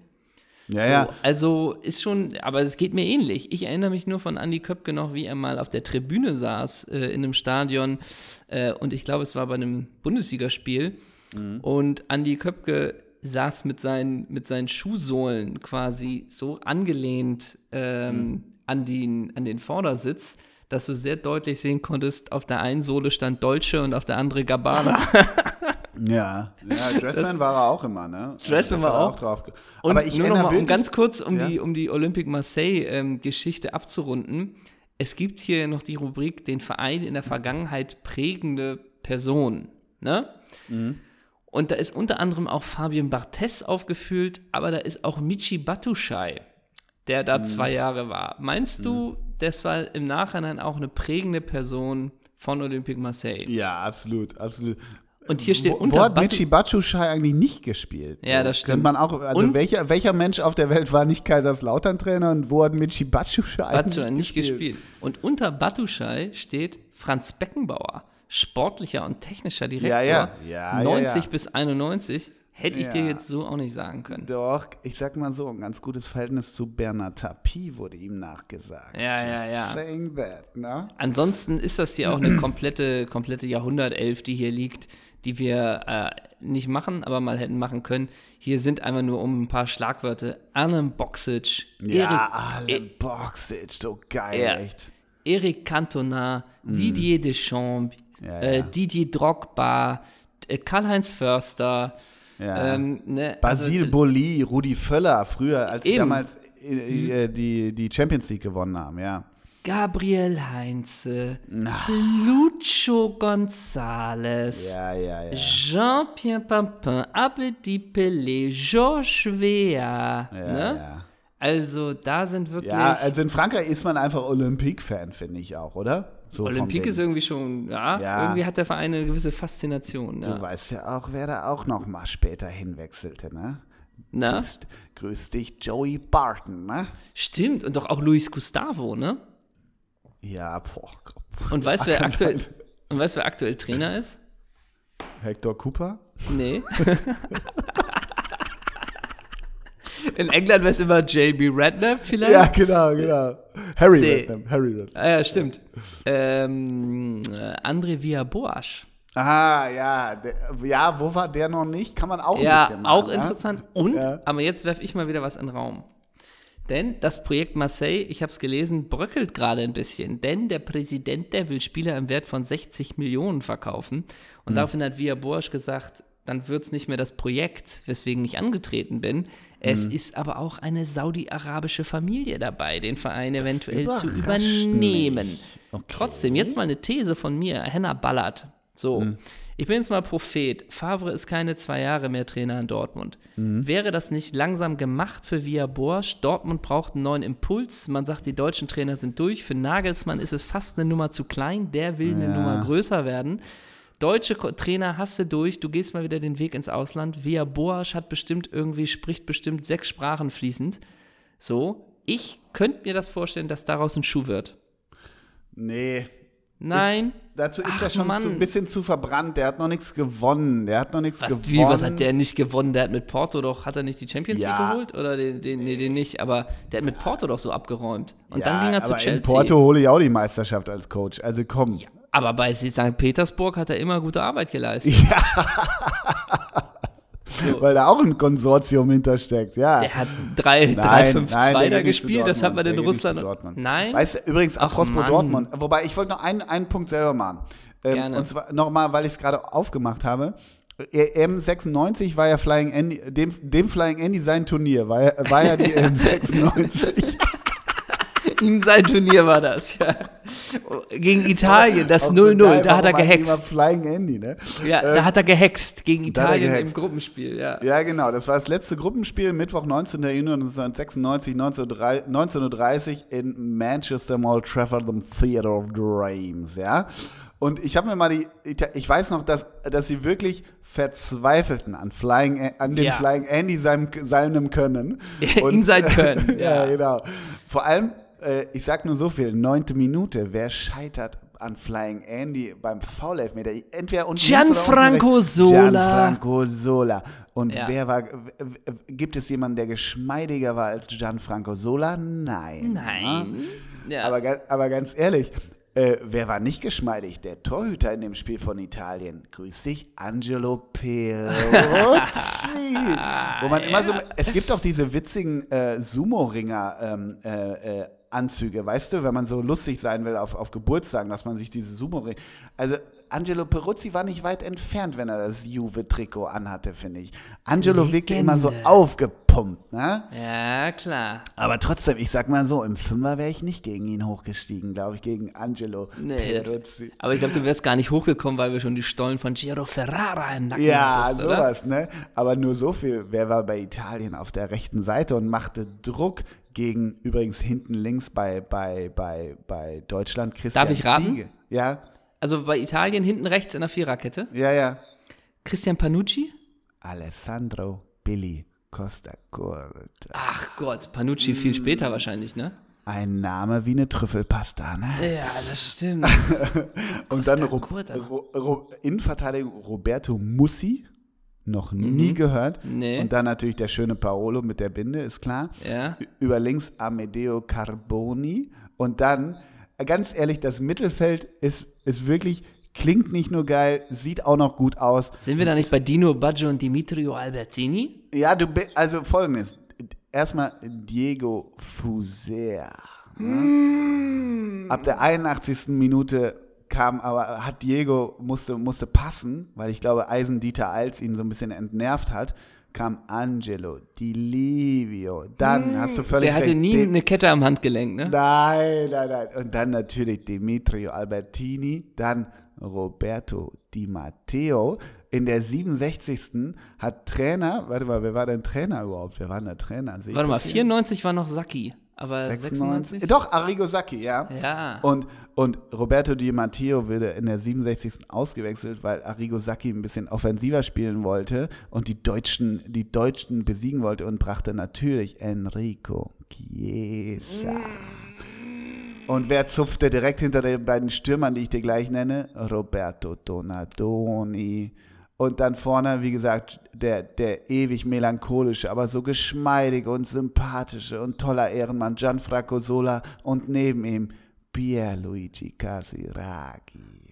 Ja, So, ja. Also ist schon, aber es geht mir ähnlich. Ich erinnere mich nur von Andy Köpke noch, wie er mal auf der Tribüne saß äh, in einem Stadion äh, und ich glaube, es war bei einem Bundesligaspiel Mhm. und Andy Köpke saß mit seinen, mit seinen Schuhsohlen quasi so angelehnt ähm, Mhm. an, den, an den Vordersitz, dass du sehr deutlich sehen konntest, auf der einen Sohle stand Deutsche und auf der andere Gabbana. Ja, ja Dressman war er auch immer, ne? Dressman war er auch. drauf. Und Aber ich nur noch erinnere mal, um ganz kurz, um, Ja? die, um die Olympique Marseille-Geschichte abzurunden. Es gibt hier noch die Rubrik den Verein in der Vergangenheit prägende Person. Ne? Mhm. Und da ist unter anderem auch Fabien Barthez aufgeführt, aber da ist auch Michi Batuschai, der Mhm. da zwei Jahre war. Meinst du, das war im Nachhinein auch eine prägende Person von Olympique Marseille? Ja, absolut, absolut. Und hier steht Wo, unter wo hat Michi Batschuschai eigentlich nicht gespielt? Ja, das stimmt. Man auch, also Und- welcher, welcher Mensch auf der Welt war nicht Kaiserslautern-Trainer und wo hat Michi Batschuschai Batu nicht gespielt. Und unter Batuschai steht Franz Beckenbauer, sportlicher und technischer Direktor, Ja, ja. Ja, ja, 90 ja. bis 91. Hätte ich dir Ja. jetzt so auch nicht sagen können. Doch, ich sag mal so, ein ganz gutes Verhältnis zu Bernard Tapie wurde ihm nachgesagt. Ja, ja, Just ja. Saying that, ne? Ansonsten ist das hier auch eine komplette, komplette Jahrhundertelf, die hier liegt, die wir äh, nicht machen, aber mal hätten machen können. Hier sind einfach nur um ein paar Schlagwörter. Alan Boxic, Ja, Erik, alle Boxic, so geil, Ja. echt. Eric Cantona, Didier Deschamps, Mhm. Ja, Äh. Didier Drogba, äh, Karl-Heinz Förster, ähm, ne, Basil also, Boli, Rudi Völler, früher, als sie damals äh, äh, die, die Champions League gewonnen haben, ja. Gabriel Heinze, Lucho González, Ja, ja, ja. Jean-Pierre Papin, Abedi Pelé, Georges Weah. Ne? Also da sind wirklich. ja, also in Frankreich ist man einfach Olympique-Fan, finde ich auch, oder? So Olympique ist irgendwie schon, ja, Ja. irgendwie hat der Verein eine gewisse Faszination. Du Ja. weißt ja auch, wer da auch noch mal später hinwechselte, ne? Na? Grüß, grüß dich, Joey Barton, ne? Stimmt, und doch auch Luis Gustavo, ne? Ja, boah. Und weißt du, wer aktuell, und weißt, wer aktuell Trainer ist? Hector Cooper? Nee. In England wäre es immer JB Redknapp vielleicht? Ja, genau, genau. Harry Nee. Redknapp, Harry Redknapp. Ah, ja, stimmt. Ähm, äh, André Villa-Boas. Ah, ja, der, ja, wo war der noch nicht? Kann man auch ein Ja, bisschen machen, auch ne? interessant. Und, Ja. aber jetzt werfe ich mal wieder was in den Raum. Denn das Projekt Marseille, ich habe es gelesen, bröckelt gerade ein bisschen. Denn der Präsident, der will Spieler im Wert von 60 Millionen verkaufen. Und daraufhin hat Villa Boas gesagt, dann wird es nicht mehr das Projekt, weswegen ich angetreten bin. Es Hm. ist aber auch eine saudi-arabische Familie dabei, den Verein eventuell zu übernehmen. Okay. Trotzdem, jetzt mal eine These von mir, Henna Ballert. So, Hm. Ich bin jetzt mal Prophet. Favre ist keine zwei Jahre mehr Trainer in Dortmund. Hm. Wäre das nicht langsam gemacht für Via Borsch? Dortmund braucht einen neuen Impuls. Man sagt, die deutschen Trainer sind durch. Für Nagelsmann ist es fast eine Nummer zu klein. Der will eine Ja. Nummer größer werden. Deutsche Trainer hast du durch, du gehst mal wieder den Weg ins Ausland. Via Boas hat bestimmt irgendwie, spricht bestimmt sechs Sprachen fließend. So, ich könnte mir das vorstellen, dass daraus ein Schuh wird. Nee. Nein. Dazu ist Ach, er schon Mann. ein bisschen zu verbrannt. Der hat noch nichts gewonnen. Der hat noch nichts Was, gewonnen. wie, was hat der nicht gewonnen? Der hat mit Porto doch, hat er nicht die Champions League Ja. geholt? Oder den, den, nee, den nicht, aber der hat mit Porto doch so abgeräumt. Und ja, dann ging er zu Chelsea. In Porto hole ich auch die Meisterschaft als Coach. Also komm. Aber bei St. Petersburg hat er immer gute Arbeit geleistet. Weil da auch ein Konsortium hintersteckt. Ja. Der hat 3, 3 5, 2 da gespielt, das hat man in Russland. Nein? Weißt du, übrigens, apropos Mann. Dortmund, wobei ich wollte noch einen, einen Punkt selber machen. Ähm, Gerne. Und zwar nochmal, weil ich es gerade aufgemacht habe. M96 war ja Flying Andy, dem, dem Flying Andy sein Turnier, war ja, war ja die M96. Ihm sein Turnier war das, ja. Gegen Italien, das Auch so 0-0, geil, da hat er gehext. Flying Andy, ne? Ja, da hat er gehext gegen Italien gehext. im Gruppenspiel, ja. Ja, genau. Das war das letzte Gruppenspiel, Mittwoch, 19. Juni 1996, 19.30 Uhr in Manchester Mall Trafford, im Theater of Dreams, ja. Und ich habe mir mal die, ich weiß noch, dass, dass sie wirklich verzweifelten an Flying, an dem Ja. Flying Andy seinem, seinem Können. In sein Können, ja, ja. genau. Vor allem, äh, ich sag nur so viel, neunte Minute, wer scheitert an Flying Andy beim Foul-Elfmeter? Entweder unten Gianfranco. Sola. Gianfranco Sola. Und Ja. wer war, gibt es jemanden, der geschmeidiger war als Gianfranco Sola? Nein. Nein. Ja. Aber, aber ganz ehrlich, äh, wer war nicht geschmeidig? Der Torhüter in dem Spiel von Italien. Grüß dich, Angelo Peruzzi. Wo man immer so, es gibt auch diese witzigen äh, Sumo-Ringer ähm, äh, äh, Anzüge, weißt du, wenn man so lustig sein will auf, auf Geburtstagen, dass man sich diese Sumo-Ringe, also Angelo Peruzzi war nicht weit entfernt, wenn er das Juve-Trikot anhatte, finde ich. Angelo wirkte immer so Legende. aufgepumpt, ne? ja, klar. Aber trotzdem, ich sag mal so, im Fünfer wäre ich nicht gegen ihn hochgestiegen, glaube ich, gegen Angelo Nee, Peruzzi. aber ich glaube, du wärst gar nicht hochgekommen, weil wir schon die Stollen von Giro Ferrara im Nacken Ja, hattest, oder? sowas, ne? Aber nur so viel. Wer war bei Italien auf der rechten Seite und machte Druck gegen, übrigens hinten links bei, bei, bei, bei Deutschland, Christian Darf ich raten? Ziege. Ja, Also bei Italien hinten rechts in der Viererkette. ja, ja. Christian Panucci. Alessandro Billy Costa Curta. Ach Gott, Panucci viel später wahrscheinlich, ne? Ein Name wie eine Trüffelpasta, ne? Ja, das stimmt. Und dann Ro. Ro Ro Innenverteidigung Roberto Mussi, noch nie gehört. Mhm. Nee. Und dann natürlich der schöne Paolo mit der Binde, ist klar. Ja. Über links Amedeo Carboni. Und dann, ganz ehrlich, das Mittelfeld ist, ist wirklich, klingt nicht nur geil, sieht auch noch gut aus. Sind wir da nicht bei Dino Baggio und Dimitrio Albertini? Ja, du, also folgendes. Erstmal Diego Fuser. Ne? Ab der 81. Minute kam aber, hat Diego, musste, musste passen, weil ich glaube, Eisendieter Als ihn so ein bisschen entnervt hat, kam Angelo Di Livio. Dann hast du völlig Der hatte recht, nie den- eine Kette am Handgelenk, ne? Nein, nein, nein. Und dann natürlich Demetrio Albertini, dann Roberto Di Matteo. In der 67. hat Trainer, warte mal, wer war denn Trainer überhaupt? Wer war denn der Trainer? Sehe Warte mal, das hier? 94 war noch Sacchi, aber 96? Doch, Arrigo Sacchi, ja. Ja. Und, und Roberto Di Matteo wurde in der 67. ausgewechselt, weil Arrigo Sacchi ein bisschen offensiver spielen wollte und die Deutschen, die Deutschen besiegen wollte und brachte natürlich Enrico Chiesa. Und wer zupfte direkt hinter den beiden Stürmern, die ich dir gleich nenne? Roberto Donatoni. Und dann vorne, wie gesagt, der, der ewig melancholische, aber so geschmeidige und sympathische und toller Ehrenmann Gianfranco Sola und neben ihm Pierluigi Casiraghi.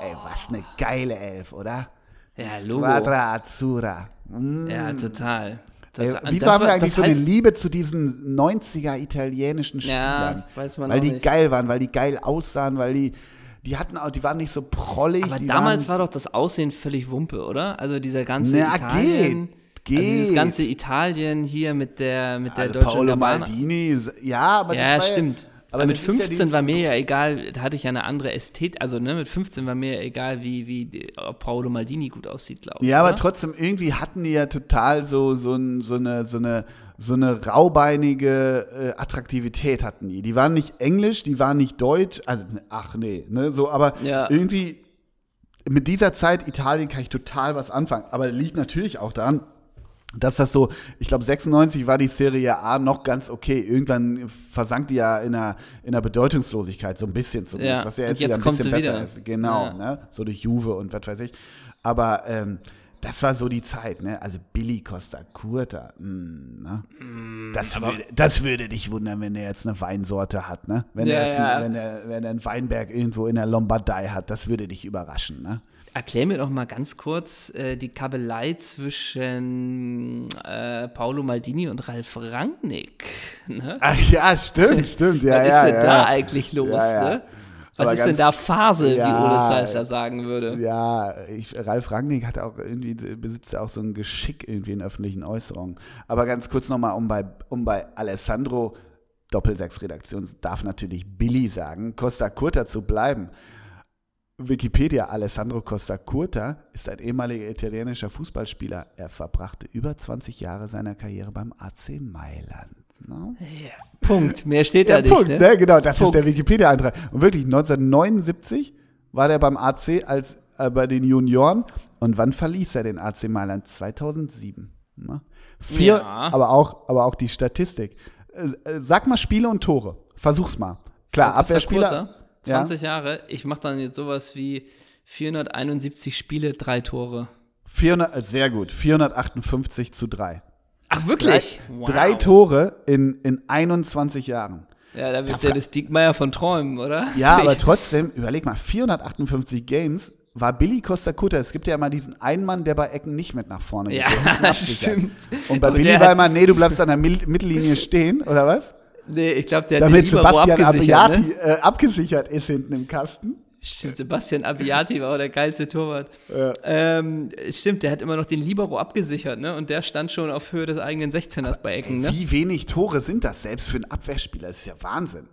Ey, was eine geile Elf, oder? Ja, Logo. Squadra Azzurra. Mm. Ja, total. Ey, total. Und Wieso haben wir eigentlich so eine heißt- Liebe zu diesen 90er italienischen Ja, Spielern? weiß man weil die nicht. geil waren, weil die geil aussahen, weil die, die hatten auch, die waren nicht so prollig. Aber damals waren, war doch das Aussehen völlig Wumpe, oder? Also dieser ganze Na, Italien. geht, Also dieses geht. ganze Italien hier mit der mit der also deutschen Paolo Gabbana. Maldini, ja, aber Ja, das war stimmt. aber Aber mit das ist ja 15 dieses- war mir ja egal, da hatte ich ja eine andere Ästhetik. Also ne, mit 15 war mir ja egal, wie, wie ob Paolo Maldini gut aussieht, glaube ich. Ja, aber oder? trotzdem, irgendwie hatten die ja total so, so, so, eine, so, eine, so eine raubeinige äh, Attraktivität hatten die. Die waren nicht englisch, die waren nicht deutsch, also ach nee, ne, so, aber Ja. irgendwie mit dieser Zeit Italien kann ich total was anfangen. Aber liegt natürlich auch daran, dass das so, ich glaube 96 war die Serie A noch ganz okay. Irgendwann versank die ja in der, in der Bedeutungslosigkeit, so ein bisschen zumindest, Ja, was ja jetzt, jetzt wieder ein bisschen besser wieder. ist. Genau, Ja. ne? so durch Juve und was weiß ich. Aber ähm, das war so die Zeit, ne? Also Billy Costa Curta, mm, ne? das, würde, das würde dich wundern, wenn der jetzt eine Weinsorte hat, ne? Wenn Ja, er jetzt ja. ein, wenn er, wenn er einen Weinberg irgendwo in der Lombardei hat, das würde dich überraschen, ne? Erklär mir doch mal ganz kurz äh, die Kabelei zwischen äh, Paolo Maldini und Ralf Rangnick. Ne? Ach ja, stimmt, stimmt, ja, Was ja. ist denn ja. da eigentlich los? Ja, ja. Ne? Was Aber ist denn da Phase, Ja, wie Ole Zeisler sagen würde? Ja, ich, Ralf Rangnick hat auch irgendwie, besitzt ja auch so ein Geschick irgendwie in öffentlichen Äußerungen. Aber ganz kurz nochmal, um bei, um bei Alessandro Doppelsechs-Redaktion darf natürlich Billy sagen, Costa Curta zu bleiben. Wikipedia, Alessandro Costa Curta ist ein ehemaliger italienischer Fußballspieler. Er verbrachte über 20 Jahre seiner Karriere beim AC Mailand. Ne? Punkt. Mehr steht da Ja, nicht. Punkt, ne? ne? Genau, das Punkt. ist der Wikipedia-Eintrag. Und wirklich, 1979 war der beim AC als äh, bei den Junioren. Und wann verließ er den AC Mailand? 2007. Ne? Vier, Ja. aber, auch, aber auch die Statistik. Äh, äh, sag mal Spiele und Tore. Versuch's mal. Klar, Abwehrspieler. Curta, 20 Jahre. Ich mache dann jetzt sowas wie 471 Spiele, drei Tore. 400, äh, sehr gut. 458 zu 3. Ach, wirklich? Drei Tore in, in 21 Jahren. Ja, da wird der das Diekmeier von Träumen, oder? Ja, aber trotzdem, überleg mal, 458 Games war Billy Costa Curta. Es gibt ja immer diesen einen Mann, der bei Ecken nicht mit nach vorne Ja, geht. absichert. stimmt. Und bei Aber Billy war immer, nee, du bleibst an der Mittellinie stehen, oder was? Nee, ich glaube, der hat Damit den Libero Sebastian abgesichert. Abbiati Ne? äh, abgesichert ist hinten im Kasten. Stimmt, Sebastian Abbiati war auch der geilste Torwart. Ähm, stimmt, der hat immer noch den Libero abgesichert, ne? Und der stand schon auf Höhe des eigenen 16ers bei Ecken, ne? Wie wenig Tore sind das, selbst für einen Abwehrspieler? Das ist ja Wahnsinn.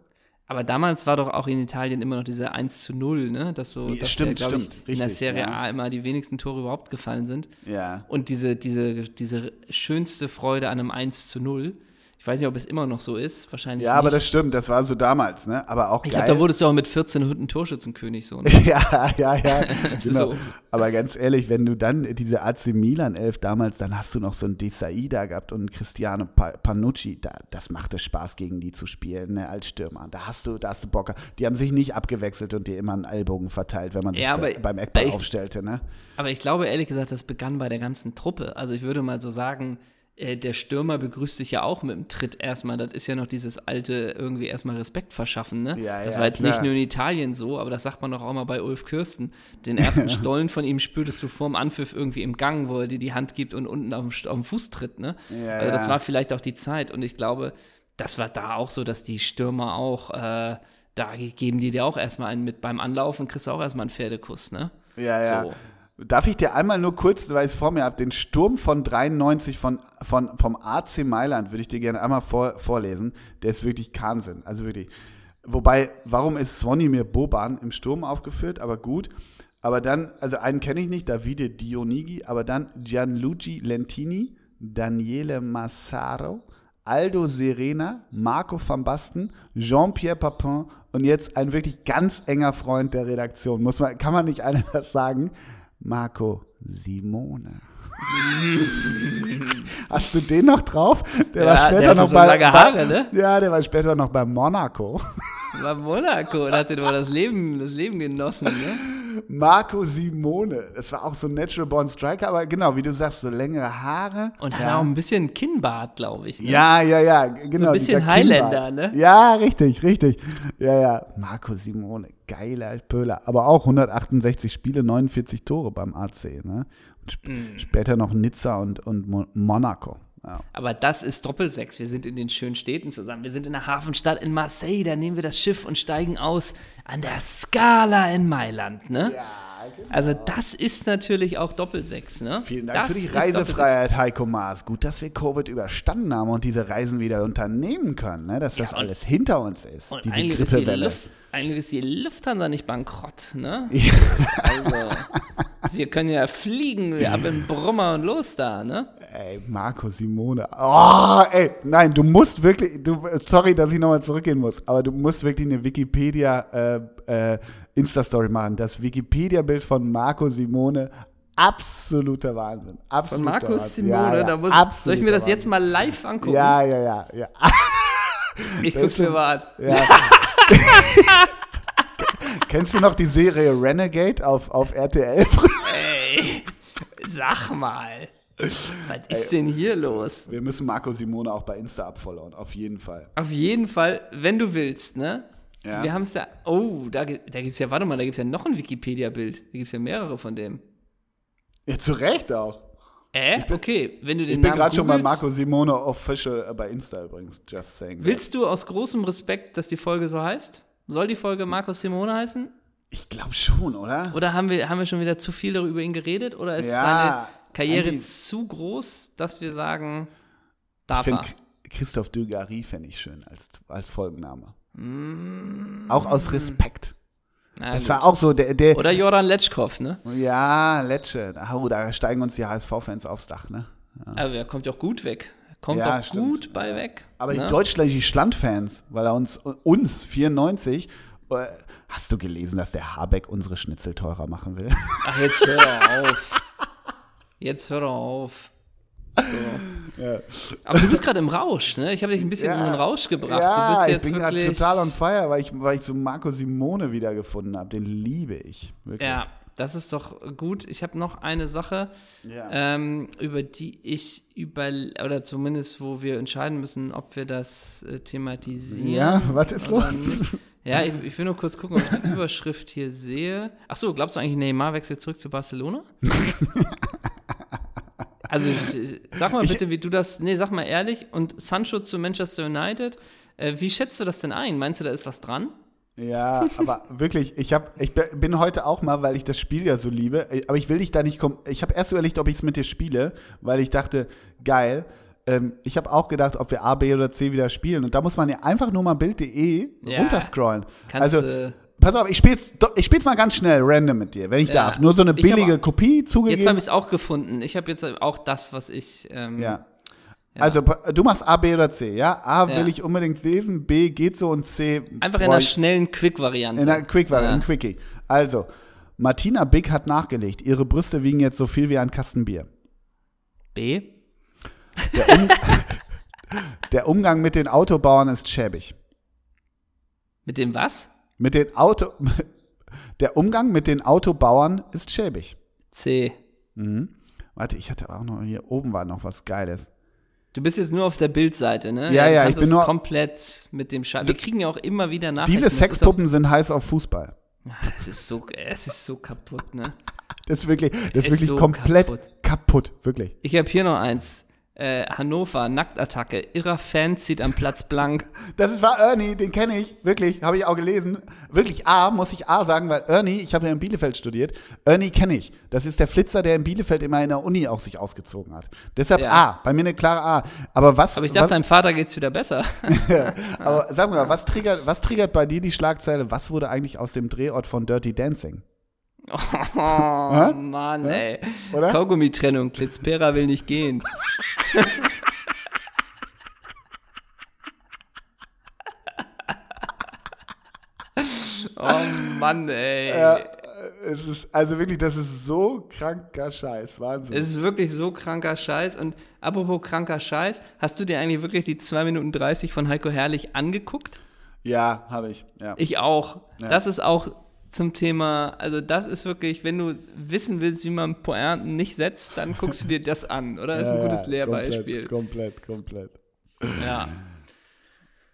Aber damals war doch auch in Italien immer noch diese 1 zu 0, ne? Dass so, Ja, dass stimmt, glaub stimmt, ich, in der richtig, Serie ja. A immer die wenigsten Tore überhaupt gefallen sind. Ja. Und diese, diese, diese schönste Freude an einem 1 zu 0, ich weiß nicht, ob es immer noch so ist, wahrscheinlich Ja, aber nicht. das stimmt, das war so damals, ne? Aber auch ich glaube, da wurdest du auch mit 14 Hütten Torschützenkönig so. Ne? ja, ja, ja. genau. so. Aber ganz ehrlich, wenn du dann diese AC Milan 11 damals, dann hast du noch so einen Desai da gehabt und einen Cristiano Pa- Panucci. Da, das machte Spaß, gegen die zu spielen, ne, als Stürmer. Da hast du, da hast du Bock. Die haben sich nicht abgewechselt und dir immer einen Ellbogen verteilt, wenn man sich Ja, aber- beim Eckball aber ich- aufstellte, ne? Aber ich glaube, ehrlich gesagt, das begann bei der ganzen Truppe. Also ich würde mal so sagen, äh, der Stürmer begrüßt dich ja auch mit dem Tritt erstmal. Das ist ja noch dieses alte, irgendwie erstmal Respekt verschaffen, ne? Ja, das war jetzt klar. nicht nur in Italien so, aber das sagt man doch auch mal bei Ulf Kürsten. Den ersten Stollen von ihm spürtest du vorm Anpfiff irgendwie im Gang, wo er dir die Hand gibt und unten auf dem, St- auf dem Fuß tritt, ne? Ja, also das war vielleicht auch die Zeit. Und ich glaube, das war da auch so, dass die Stürmer auch, äh, da geben die dir auch erstmal einen mit beim Anlaufen, kriegst du auch erstmal einen Pferdekuss, ne? Ja, ja. So. Darf ich dir einmal nur kurz, weil ich es vor mir habe, den Sturm von 93 von, von, vom AC Mailand würde ich dir gerne einmal vor, vorlesen. Der ist wirklich Wahnsinn. Also wirklich. Wobei, warum ist Svonimir Boban im Sturm aufgeführt? Aber gut. Aber dann, also einen kenne ich nicht, Davide Dionigi, aber dann Gianluigi Lentini, Daniele Massaro, Aldo Serena, Marco van Basten, Jean-Pierre Papin und jetzt ein wirklich ganz enger Freund der Redaktion. Muss man, kann man nicht anders sagen? Marco Simone. Hast du den noch drauf? Der Ja, war später der noch so bei, lange Haare, ne? Ja, der war später noch bei Monaco. War Monaco und hat sich doch das Leben, das Leben genossen, ne? Marco Simone. Das war auch so ein Natural Born Striker, aber genau, wie du sagst, so längere Haare. Und hat ja. auch ein bisschen Kinnbart, glaube ich. Ne? Ja, ja, ja, genau. bisschen dieser Highlander, Kinnbart. ne? Ja, richtig, richtig. Ja, ja. Marco Simone, geiler Pöhler. Aber auch 168 Spiele, 49 Tore beim AC, ne? Und sp Mm. später noch Nizza und, und Mo Monaco. Ja. Aber das ist Doppelsechs. Wir sind in den schönen Städten zusammen. Wir sind in der Hafenstadt in Marseille. Da nehmen wir das Schiff und steigen aus an der Scala in Mailand, ne? Also das ist natürlich auch Doppelsechs, ne? genau. Vielen Dank das für die ist Reisefreiheit, Heiko Maas. Gut, dass wir Covid überstanden haben und diese Reisen wieder unternehmen können, ne? dass das und- alles hinter uns ist, Und diese ist, Grippewelle. Luft, eigentlich ist die Lufthansa nicht bankrott, ne? Ja. Also, wir können ja fliegen, wir haben einen Brummer und los da, ne? Ey, Marco Simone. Oh, ey, nein, du musst wirklich, du, sorry, dass ich nochmal zurückgehen muss, aber du musst wirklich eine Wikipedia äh, äh, Insta-Story machen. Das Wikipedia-Bild von Marco Simone, absoluter Wahnsinn. Von Absoluter Markus Wahnsinn. Simone, Ja, ja, da muss, soll ich mir absoluter das jetzt Wahnsinn. mal live angucken? Ja, ja, ja, ja. ich guck's mir mal an. ja. Kennst du noch die Serie Renegade auf, auf RTL? Ey, sag mal. Was ist denn hier los? Wir müssen Marco Simone auch bei Insta abfollowen, auf jeden Fall. Auf jeden Fall, wenn du willst, ne? Ja. Wir haben es ja. Oh, da, da gibt es ja, warte mal, da gibt es ja noch ein Wikipedia-Bild. Da gibt es ja mehrere von dem. Ja, zu Recht auch. Äh? okay, wenn du den Ich bin gerade schon bei Marco Simone Official äh, bei Insta übrigens, just saying. that. Willst du aus großem Respekt, dass die Folge so heißt? Soll die Folge Markus Simone heißen? Ich glaube schon, oder? Oder haben wir, haben wir schon wieder zu viel darüber ihn geredet? Oder ist Ja, seine Karriere zu groß, dass wir sagen, Ich darf finde er? Christoph Dugary fände ich schön als, als Folgenname. Mm. Auch aus Respekt. Na Das gut. war auch so, der, der Oder Joran Letschkow, ne? ja, Letsche, oh, da steigen uns die HSV-Fans aufs Dach, ne? Aber er kommt ja auch gut weg. Kommt Ja, doch stimmt. gut bei weg. Aber ne? die deutschländischen Schland-Fans, weil er uns, uns 94, äh, hast du gelesen, dass der Habeck unsere Schnitzel teurer machen will? Ach, jetzt hör doch auf. Jetzt hör doch auf. So. Aber du bist gerade im Rausch, ne? Ich habe dich ein bisschen in so einen Rausch gebracht. Ja, du bist ich jetzt bin gerade wirklich. total on fire, weil ich, weil ich so Marco Simone wiedergefunden habe. Den liebe ich. Wirklich. Ja, das ist doch gut. Ich habe noch eine Sache, Ja. ähm, über die ich über oder zumindest wo wir entscheiden müssen, ob wir das äh, thematisieren. Ja, was ist los? nicht. Ja, ich, ich will nur kurz gucken, ob ich die Überschrift hier sehe. Ach so, glaubst du eigentlich, Neymar wechselt zurück zu Barcelona? also, ich- sag mal Ich- bitte, wie du das. Nee, sag mal ehrlich. Und Sancho zu Manchester United. Äh, wie schätzt du das denn ein? Meinst du, da ist was dran? Ja, aber wirklich, ich, hab, ich bin heute auch mal, weil ich das Spiel ja so liebe, äh, aber ich will dich da nicht kom Ich habe erst überlegt, ob ich es mit dir spiele, weil ich dachte, geil. Ähm, ich habe auch gedacht, ob wir A, B oder C wieder spielen. Und da muss man ja einfach nur mal Bild.de Ja, runterscrollen. kannst also, du- pass auf, ich spiel's, ich spiel's mal ganz schnell random mit dir, wenn ich Ja. darf. Nur so eine billige aber- Kopie zugegeben. Jetzt habe ich es auch gefunden. Ich habe jetzt auch das, was ich. Ähm, Ja. Also pa- du machst A, B oder C, ja? A Ja. will ich unbedingt lesen, B geht so und C Einfach in einer schnellen Quick-Variante. in der Quick Ja. in Quickie. Also, Martina Big hat nachgelegt, ihre Brüste wiegen jetzt so viel wie ein Kasten Bier. B. Der, um der Umgang mit den Autobauern ist schäbig. Mit dem was? Mit den Auto Der Umgang mit den Autobauern ist schäbig. C. Mhm. Warte, ich hatte auch noch hier oben war noch was Geiles. Du bist jetzt nur auf der Bildseite, ne? Ja, ja, ich bin nur- komplett mit dem Scheiß. Wir kriegen ja auch immer wieder Nachrichten. Diese Sexpuppen sind heiß auf Fußball. Es ist so, es ist so kaputt, ne? Das ist wirklich, das ist Ist wirklich so komplett kaputt. kaputt. wirklich. Ich habe hier noch eins. Äh, Hannover, Nacktattacke. Irrer Fan zieht am Platz blank. Das war Ernie, den kenne ich, wirklich, habe ich auch gelesen. Wirklich A, muss ich A sagen, weil Ernie, ich habe ja in Bielefeld studiert, Ernie kenne ich. Das ist der Flitzer, der in Bielefeld immer in der Uni auch sich ausgezogen hat. Deshalb Ja. A, bei mir eine klare A. Aber was, Aber ich dachte, was, deinem Vater geht's wieder besser. aber sag mal, was triggert, was triggert bei dir die Schlagzeile, was wurde eigentlich aus dem Drehort von Dirty Dancing? Oh, Mann, ey. Oder? Kaugummi-Trennung. Klitzpera will nicht gehen. oh Mann, ey. Ja, es ist, also wirklich, das ist so kranker Scheiß, Wahnsinn. Es ist wirklich so kranker Scheiß. Und apropos kranker Scheiß, hast du dir eigentlich wirklich die 2 Minuten 30 von Heiko Herrlich angeguckt? ja, habe ich, ja. Ich auch. Ja. Das ist auch zum Thema, also das ist wirklich, wenn du wissen willst, wie man Pointen nicht setzt, dann guckst du dir das an, oder? Das ist ein gutes Lehrbeispiel. Komplett, komplett, komplett. Ja.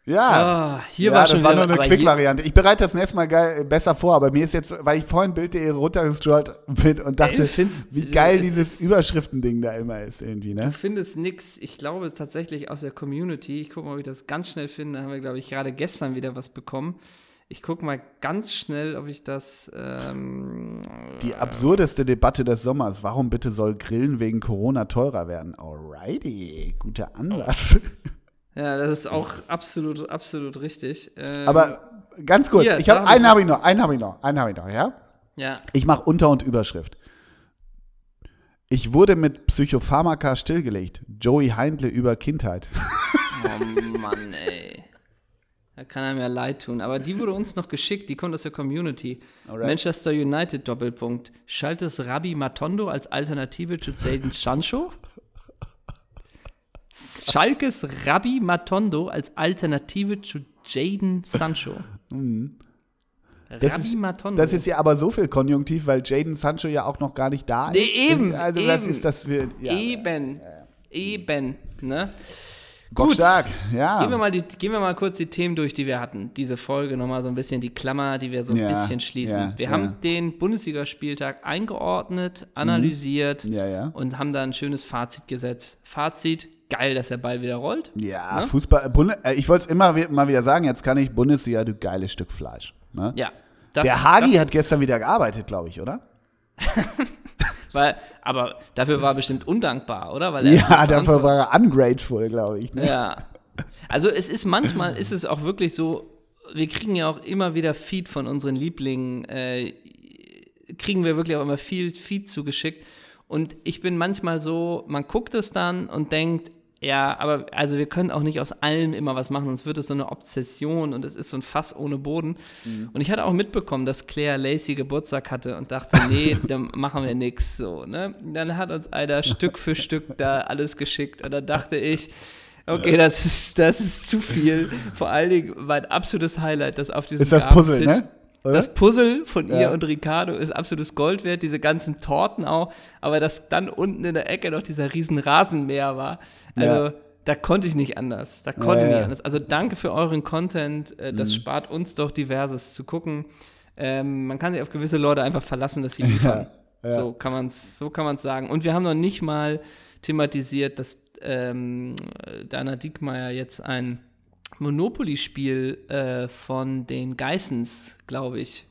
Ja. Ah, hier ja, war das schon war nur eine Quick-Variante. Ich bereite das nächste Mal geil, besser vor, aber mir ist jetzt, weil ich vorhin Bild.de runtergescrollt bin und dachte, du findest- wie geil es dieses Überschriftending da immer ist irgendwie, Du ne? findest nix, ich glaube tatsächlich aus der Community. Ich gucke mal, ob ich das ganz schnell finde. Da haben wir, glaube ich, gerade gestern wieder was bekommen. Ich gucke mal ganz schnell, ob ich das. Ähm, Die absurdeste Debatte des Sommers. Warum bitte soll Grillen wegen Corona teurer werden? Alrighty, guter Anlass. ja, das ist auch absolut, absolut richtig. Ähm, Aber ganz kurz, hier, ich hab einen habe ich noch, einen habe ich noch, einen habe ich noch, ja? Ja, Ich mache Unter- und Überschrift. Ich wurde mit Psychopharmaka stillgelegt. Joey Heindle über Kindheit. oh Mann, ey. Da kann einem ja leid tun. Aber die wurde uns noch geschickt, die kommt aus der Community. Alright. Manchester United Doppelpunkt. Schaltet Rabbi Matondo als Alternative zu Jadon Sancho? Schalkes Rabbi Matondo als Alternative zu Jaden Sancho. Das Rabbi ist- Matondo. Das ist ja aber so viel Konjunktiv, weil Jaden Sancho ja auch noch gar nicht da ist. Nee, eben, Also das eben. ist das wir. Ja. Eben. Eben. Ne? Bockstark, ja. Gehen wir, mal die, gehen wir mal kurz die Themen durch, die wir hatten. Diese Folge nochmal so ein bisschen die Klammer, die wir so ein Ja, bisschen schließen. ja, wir ja. haben den Bundesligaspieltag eingeordnet, analysiert ja. und haben da ein schönes Fazit gesetzt. Fazit: geil, dass der Ball wieder rollt. Ja, ne? Fußball, äh, ich wollte es immer mal wieder sagen, jetzt kann ich Bundesliga, du geiles Stück Fleisch. Ne? Ja. Das, der Hagi das, hat gestern wieder gearbeitet, glaube ich, oder? Weil, aber dafür war er bestimmt undankbar, oder? Weil ja, dafür war er ungrateful, glaube ich. Ne? Ja. Also es ist manchmal ist es auch wirklich so, wir kriegen ja auch immer wieder Feed von unseren Lieblingen, äh, kriegen wir wirklich auch immer viel Feed zugeschickt. Und ich bin manchmal so, man guckt es dann und denkt, ja, aber also wir können auch nicht aus allem immer was machen, sonst wird es so eine Obsession und es ist so ein Fass ohne Boden. Mhm. Und ich hatte auch mitbekommen, dass Claire Lacey Geburtstag hatte und dachte, nee, dann machen wir nichts so. Ne? Dann hat uns einer Stück für Stück da alles geschickt und dann dachte ich, okay, das ist, das ist zu viel. Vor allen Dingen mein absolutes Highlight, das auf diesem Ist das Puzzle, ne? Oder? Das Puzzle von ihr und Ricardo ist absolutes Gold wert, diese ganzen Torten auch, aber dass dann unten in der Ecke noch dieser riesen Rasenmäher war. Also ja. da konnte ich nicht anders. Da konnte ich nicht anders. Also danke für euren Content. Äh, das mhm. spart uns doch diverses zu gucken. Ähm, man kann sich auf gewisse Leute einfach verlassen, dass sie liefern. So kann man es so sagen. Und wir haben noch nicht mal thematisiert, dass ähm, Dana Diekmeyer jetzt ein Monopoly-Spiel äh, von den Geissens, glaube ich,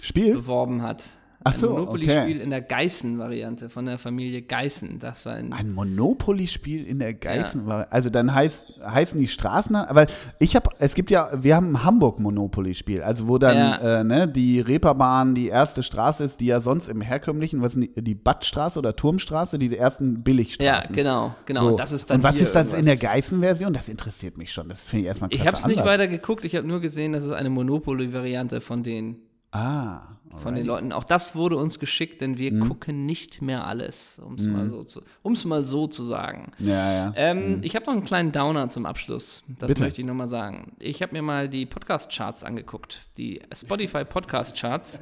Spiel? beworben hat. Ach so, ein Monopoly-Spiel okay. in der Geißen-Variante von der Familie Geißen. Das war ein, ein Monopoly-Spiel in der Geißen-Variante. Ja. Also dann heißt, heißen die Straßen, aber ich habe, es gibt ja, wir haben ein Hamburg-Monopoly-Spiel, also wo dann ja. äh, ne, die Reeperbahn die erste Straße ist, die ja sonst im herkömmlichen, was ist die, die Badstraße oder Turmstraße, diese ersten Billigstraßen. Ja, genau, genau. So. Das ist dann Und was ist das irgendwas. in der Geißen-Version? Das interessiert mich schon. Das finde ich erstmal Ich habe es nicht weiter geguckt, ich habe nur gesehen, dass es eine Monopoly-Variante von den Ah. Alright. Von den Leuten. Auch das wurde uns geschickt, denn wir mhm. gucken nicht mehr alles, um es mhm. mal, so zu, mal so zu sagen. Ja, ja. Ähm, mhm. Ich habe noch einen kleinen Downer zum Abschluss. Das Bitte? möchte ich nochmal sagen. Ich habe mir mal die Podcast-Charts angeguckt. Die Spotify Podcast-Charts.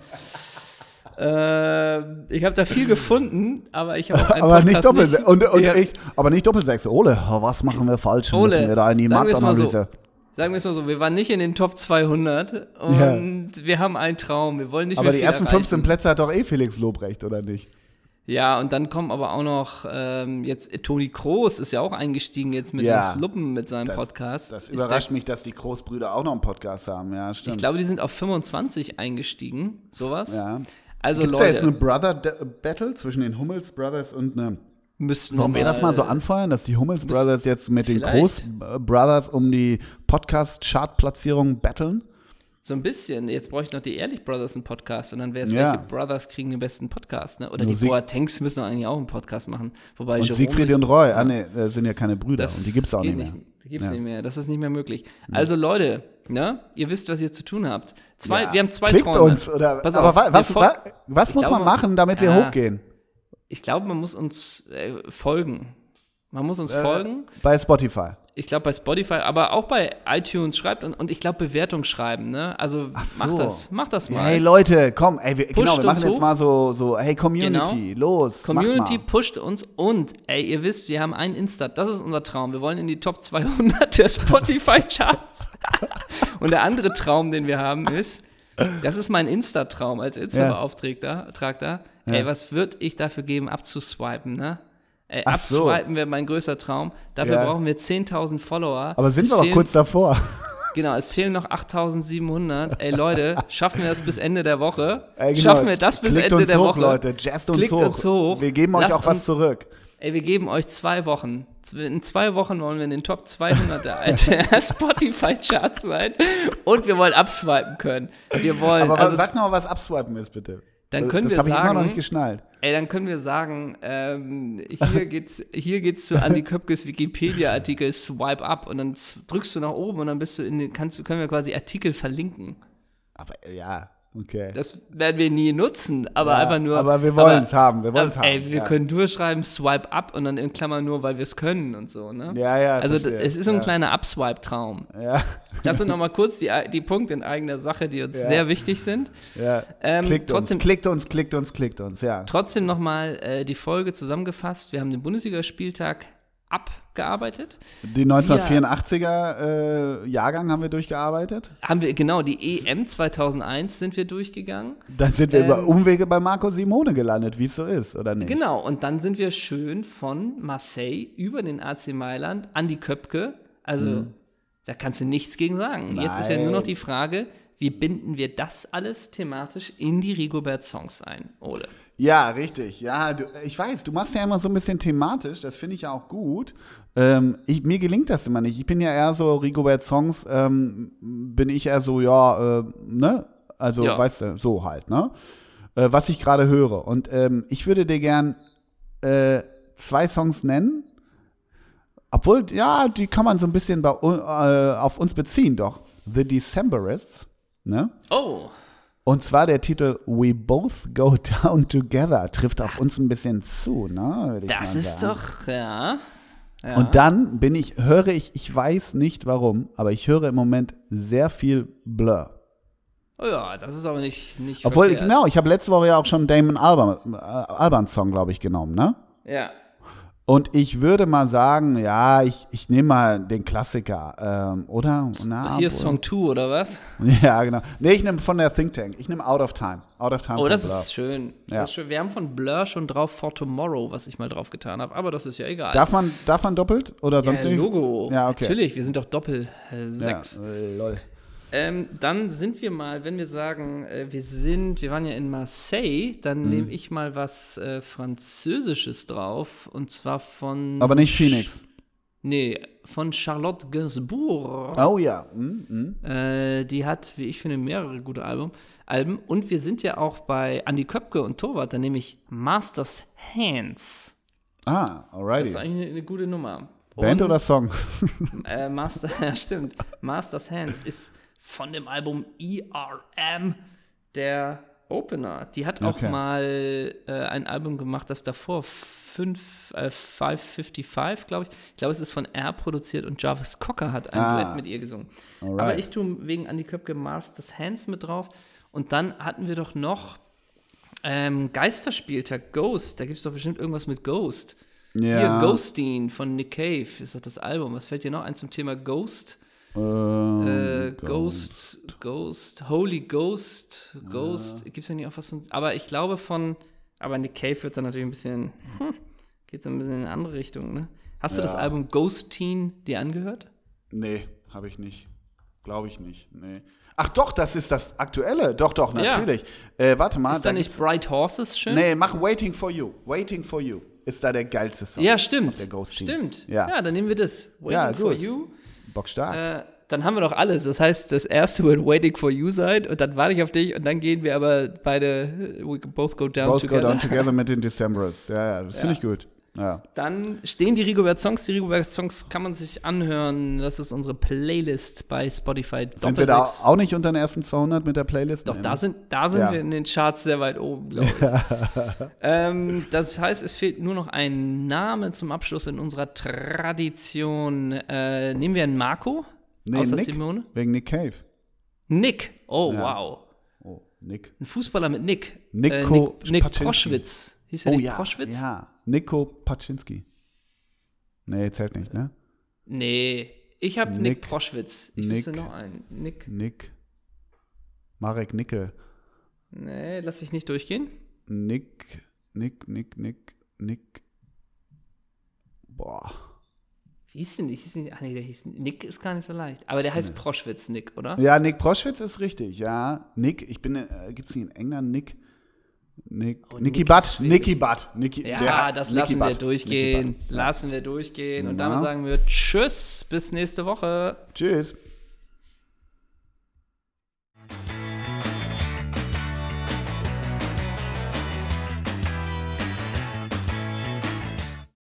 äh, ich habe da viel gefunden, aber ich habe auch einen aber Podcast nicht doppelt nicht, und, und ich, aber nicht doppelsechs. Ole, was machen wir falsch? Ole, Müssen wir da in die Marktanalyse? Sagen wir es mal so, wir waren nicht in den Top 200 und ja. wir haben einen Traum. Wir wollen nicht aber mehr die ersten erreichen. 15 Plätze hat doch eh Felix Lobrecht, oder nicht? Ja, und dann kommen aber auch noch ähm, jetzt Toni Kroos ist ja auch eingestiegen jetzt mit ja, das Luppen mit seinem das, Podcast. Das überrascht mich, dass die Kroos-Brüder auch noch einen Podcast haben. Ja, stimmt. Ich glaube, die sind auf 25 eingestiegen, sowas. Ja. Also Gibt's Leute, da jetzt eine Brother Battle zwischen den Hummels Brothers und eine Müssten Wollen wir das mal so anfeuern, dass die Hummels Brothers jetzt mit den Groß Brothers um die Podcast-Chart-Platzierung battlen? So ein bisschen. Jetzt brauche ich noch die Ehrlich Brothers einen Podcast und dann wäre es, ja. welche Brothers kriegen den besten Podcast, ne? Oder Nur die Boatengs müssen eigentlich auch einen Podcast machen. Wobei und Jerome, Siegfried und Roy, ja. ah, nee, sind ja keine Brüder das und die gibt es auch nicht mehr. die gibt es ja. nicht mehr. Das ist nicht mehr möglich. Also Leute, ne? ihr wisst, was ihr zu tun habt. Zwei, Wir haben zwei Klickt Träume. uns, oder, Pass aber auf, was, was, was muss glaube, man machen, damit wir hochgehen? Ich glaube, man muss uns äh, folgen. Man muss uns äh, folgen. Bei Spotify. Ich glaube bei Spotify, aber auch bei iTunes schreibt und, und ich glaube Bewertung schreiben, ne? Also so. mach das, mach das mal. Hey Leute, komm, ey, wir, genau, wir machen jetzt hoch. mal so, so, hey Community, genau. los. Community pusht uns und ey, ihr wisst, wir haben ein Insta, das ist unser Traum. Wir wollen in die Top 200 der Spotify Charts. und der andere Traum, den wir haben, ist, das ist mein Insta-Traum als Insta-Beauftragter. Ja. Ey, was würde ich dafür geben, abzuswipen, ne? Ey, Ach abswipen so. wäre mein größter Traum. Dafür ja. brauchen wir 10.000 Follower. Aber sind es wir auch kurz davor. Genau, es fehlen noch 8.700. Ey, Leute, schaffen wir das bis Ende der Woche? Ey, genau. Schaffen wir das bis Klickt Ende der hoch, Woche? Leute, jazzt uns Klickt hoch. uns hoch. Wir geben euch Lasst auch was zurück. Ey, wir geben euch zwei Wochen. In zwei Wochen wollen wir in den Top 200 der Spotify-Charts sein und wir wollen abswipen können. Wir wollen. Aber also, sag noch mal, was abswipen ist, bitte. Dann können das wir sagen. Ich immer noch nicht geschnallt. Ey, dann können wir sagen, ähm, hier geht's, hier geht's zu Andy Köpkes Wikipedia-Artikel Swipe Up und dann drückst du nach oben und dann bist du in den, kannst du, können wir quasi Artikel verlinken. Aber ja, Okay. Das werden wir nie nutzen, aber ja, einfach nur. Aber wir wollen es haben, wir wollen es haben. Ey, wir ja. können durchschreiben, swipe up und dann in Klammern nur, weil wir es können und so, ne? Ja, ja. Also verstehe. es ist so ein ja. kleiner Upswipe-Traum. Ja. Das sind nochmal kurz die, die Punkte in eigener Sache, die uns sehr wichtig sind. Ja. Ähm, klickt trotzdem, uns, klickt uns, klickt uns, klickt uns, ja. Trotzdem nochmal äh, die Folge zusammengefasst. Wir haben den Bundesligaspieltag abgearbeitet. Die 1984er äh, Jahrgang haben wir durchgearbeitet. Haben wir, genau, die EM 2001 sind wir durchgegangen. Dann sind wir ähm, über Umwege bei Marco Simone gelandet, wie es so ist, oder nicht? Genau, und dann sind wir schön von Marseille über den AC Mailand an die Köpke. Also, mhm. da kannst du nichts gegen sagen. Nein. Jetzt ist ja nur noch die Frage, wie binden wir das alles thematisch in die Rigobert-Songs ein, Ole? Ja, richtig. Ja, du, ich weiß, du machst ja immer so ein bisschen thematisch, das finde ich ja auch gut. Ähm, ich, mir gelingt das immer nicht. Ich bin ja eher so, Rigobert Songs, ähm, bin ich eher so, ja, äh, ne? Also, ja. weißt du, so halt, ne? Äh, was ich gerade höre. Und ähm, ich würde dir gern äh, zwei Songs nennen. Obwohl, ja, die kann man so ein bisschen bei, äh, auf uns beziehen, doch. The Decemberists, ne? Oh. Und zwar der Titel We Both Go Down Together trifft auf uns ein bisschen zu, ne? Das ist doch, ja. ja. Und dann bin ich, höre ich, ich weiß nicht warum, aber ich höre im Moment sehr viel Blur. Oh ja, das ist aber nicht, nicht Obwohl, verkehrt. genau, ich habe letzte Woche ja auch schon Damon Alban, äh, Alban Song, glaube ich, genommen, ne? Ja. Und ich würde mal sagen, ja, ich, ich nehme mal den Klassiker, ähm, oder? Na, Hier ist Song 2 oder was? Ja, genau. Nee, ich nehme von der Think Tank. Ich nehme Out of Time. Out of Time. Oh, das ist, schön. Ja. das ist schön. Wir haben von Blur schon drauf For Tomorrow, was ich mal drauf getan habe, aber das ist ja egal. Darf man, darf man doppelt oder sonst ja, Logo. Ja, okay. Natürlich, wir sind doch Doppel äh, sechs. Ja, lol. Ähm, dann sind wir mal, wenn wir sagen, äh, wir sind, wir waren ja in Marseille, dann mhm. nehme ich mal was äh, Französisches drauf und zwar von. Aber nicht Phoenix. Nee, von Charlotte Gainsbourg. Oh ja. Mhm. Äh, die hat, wie ich finde, mehrere gute Album, Alben. Und wir sind ja auch bei Andy Köpke und Torwart, da nehme ich Masters Hands. Ah, alright. Das ist eigentlich eine, eine gute Nummer. Band und, oder Song? äh, Master, ja, stimmt. Masters Hands ist von dem Album ERM, der Opener. Die hat auch okay. mal äh, ein Album gemacht, das davor 5, äh, 555, glaube ich. Ich glaube, es ist von R produziert und Jarvis Cocker hat ein ah. Duett mit ihr gesungen. Alright. Aber ich tue wegen Andy Köpke Mars das Hands mit drauf. Und dann hatten wir doch noch ähm, Geisterspieltag, Ghost. Da gibt es doch bestimmt irgendwas mit Ghost. Ja. Hier, Ghosteen von Nick Cave ist doch das Album. Was fällt dir noch ein zum Thema Ghost? Ähm, äh, Ghost, Ghost, Ghost, Holy Ghost, Ghost, ja. gibt es ja nicht auch was von, aber ich glaube von, aber Nick Cave wird dann natürlich ein bisschen, hm, geht so ein bisschen in eine andere Richtung, ne? Hast ja. du das Album Ghost Teen dir angehört? Nee, habe ich nicht. Glaube ich nicht, nee. Ach doch, das ist das aktuelle. Doch, doch, natürlich. Ja. Äh, warte mal. Ist da, da nicht Bright Horses schön? Nee, mach Waiting for You. Waiting for You ist da der geilste Song. Ja, stimmt. Der Ghost stimmt. Ja. ja, dann nehmen wir das. Waiting ja, for. You. Bockstark. Äh, dann haben wir doch alles. Das heißt, das erste wird Waiting for You sein und dann warte ich auf dich und dann gehen wir aber beide, we both go down both together. Both go down together mit den Decemberists. Ja, ja, das ja. finde ich gut. Ja. Dann stehen die Rigobert Songs. Die Rigobert Songs kann man sich anhören. Das ist unsere Playlist bei Spotify. Sind wir da auch nicht unter den ersten 200 mit der Playlist? Doch, da sind, da sind ja. wir in den Charts sehr weit oben, glaube ich. ähm, das heißt, es fehlt nur noch ein Name zum Abschluss in unserer Tradition. Äh, nehmen wir einen Marco? Nee, außer Nick, Simone? Wegen Nick Cave. Nick. Oh, wow. Oh, Nick. Ein Fußballer mit Nick. Nico äh, Nick, Nick Proschwitz. Hieß er oh, Nick ja, Proschwitz? Ja, Nico Paczynski. Nee, zählt nicht, ne? Nee, ich habe Nick, Nick, Proschwitz. Ich Nick, wüsste noch einen. Nick. Nick. Marek Nickel. Nee, lass ich nicht durchgehen. Nick, Nick, Nick, Nick, Nick. Boah. Wie hieß denn, hieß denn, ach nee, der hieß Nick ist gar nicht so leicht. Aber der heißt Proschwitz, Nick, oder? Ja, Nick Proschwitz ist richtig, ja. Nick, ich bin, äh, gibt es nicht in England Nick? Nick, oh, Nicky Butt, Nicky Butt. Nicky, ja, der, das Nicky lassen Butt. wir durchgehen. Lassen wir durchgehen. Und damit sagen wir Tschüss, bis nächste Woche. Tschüss.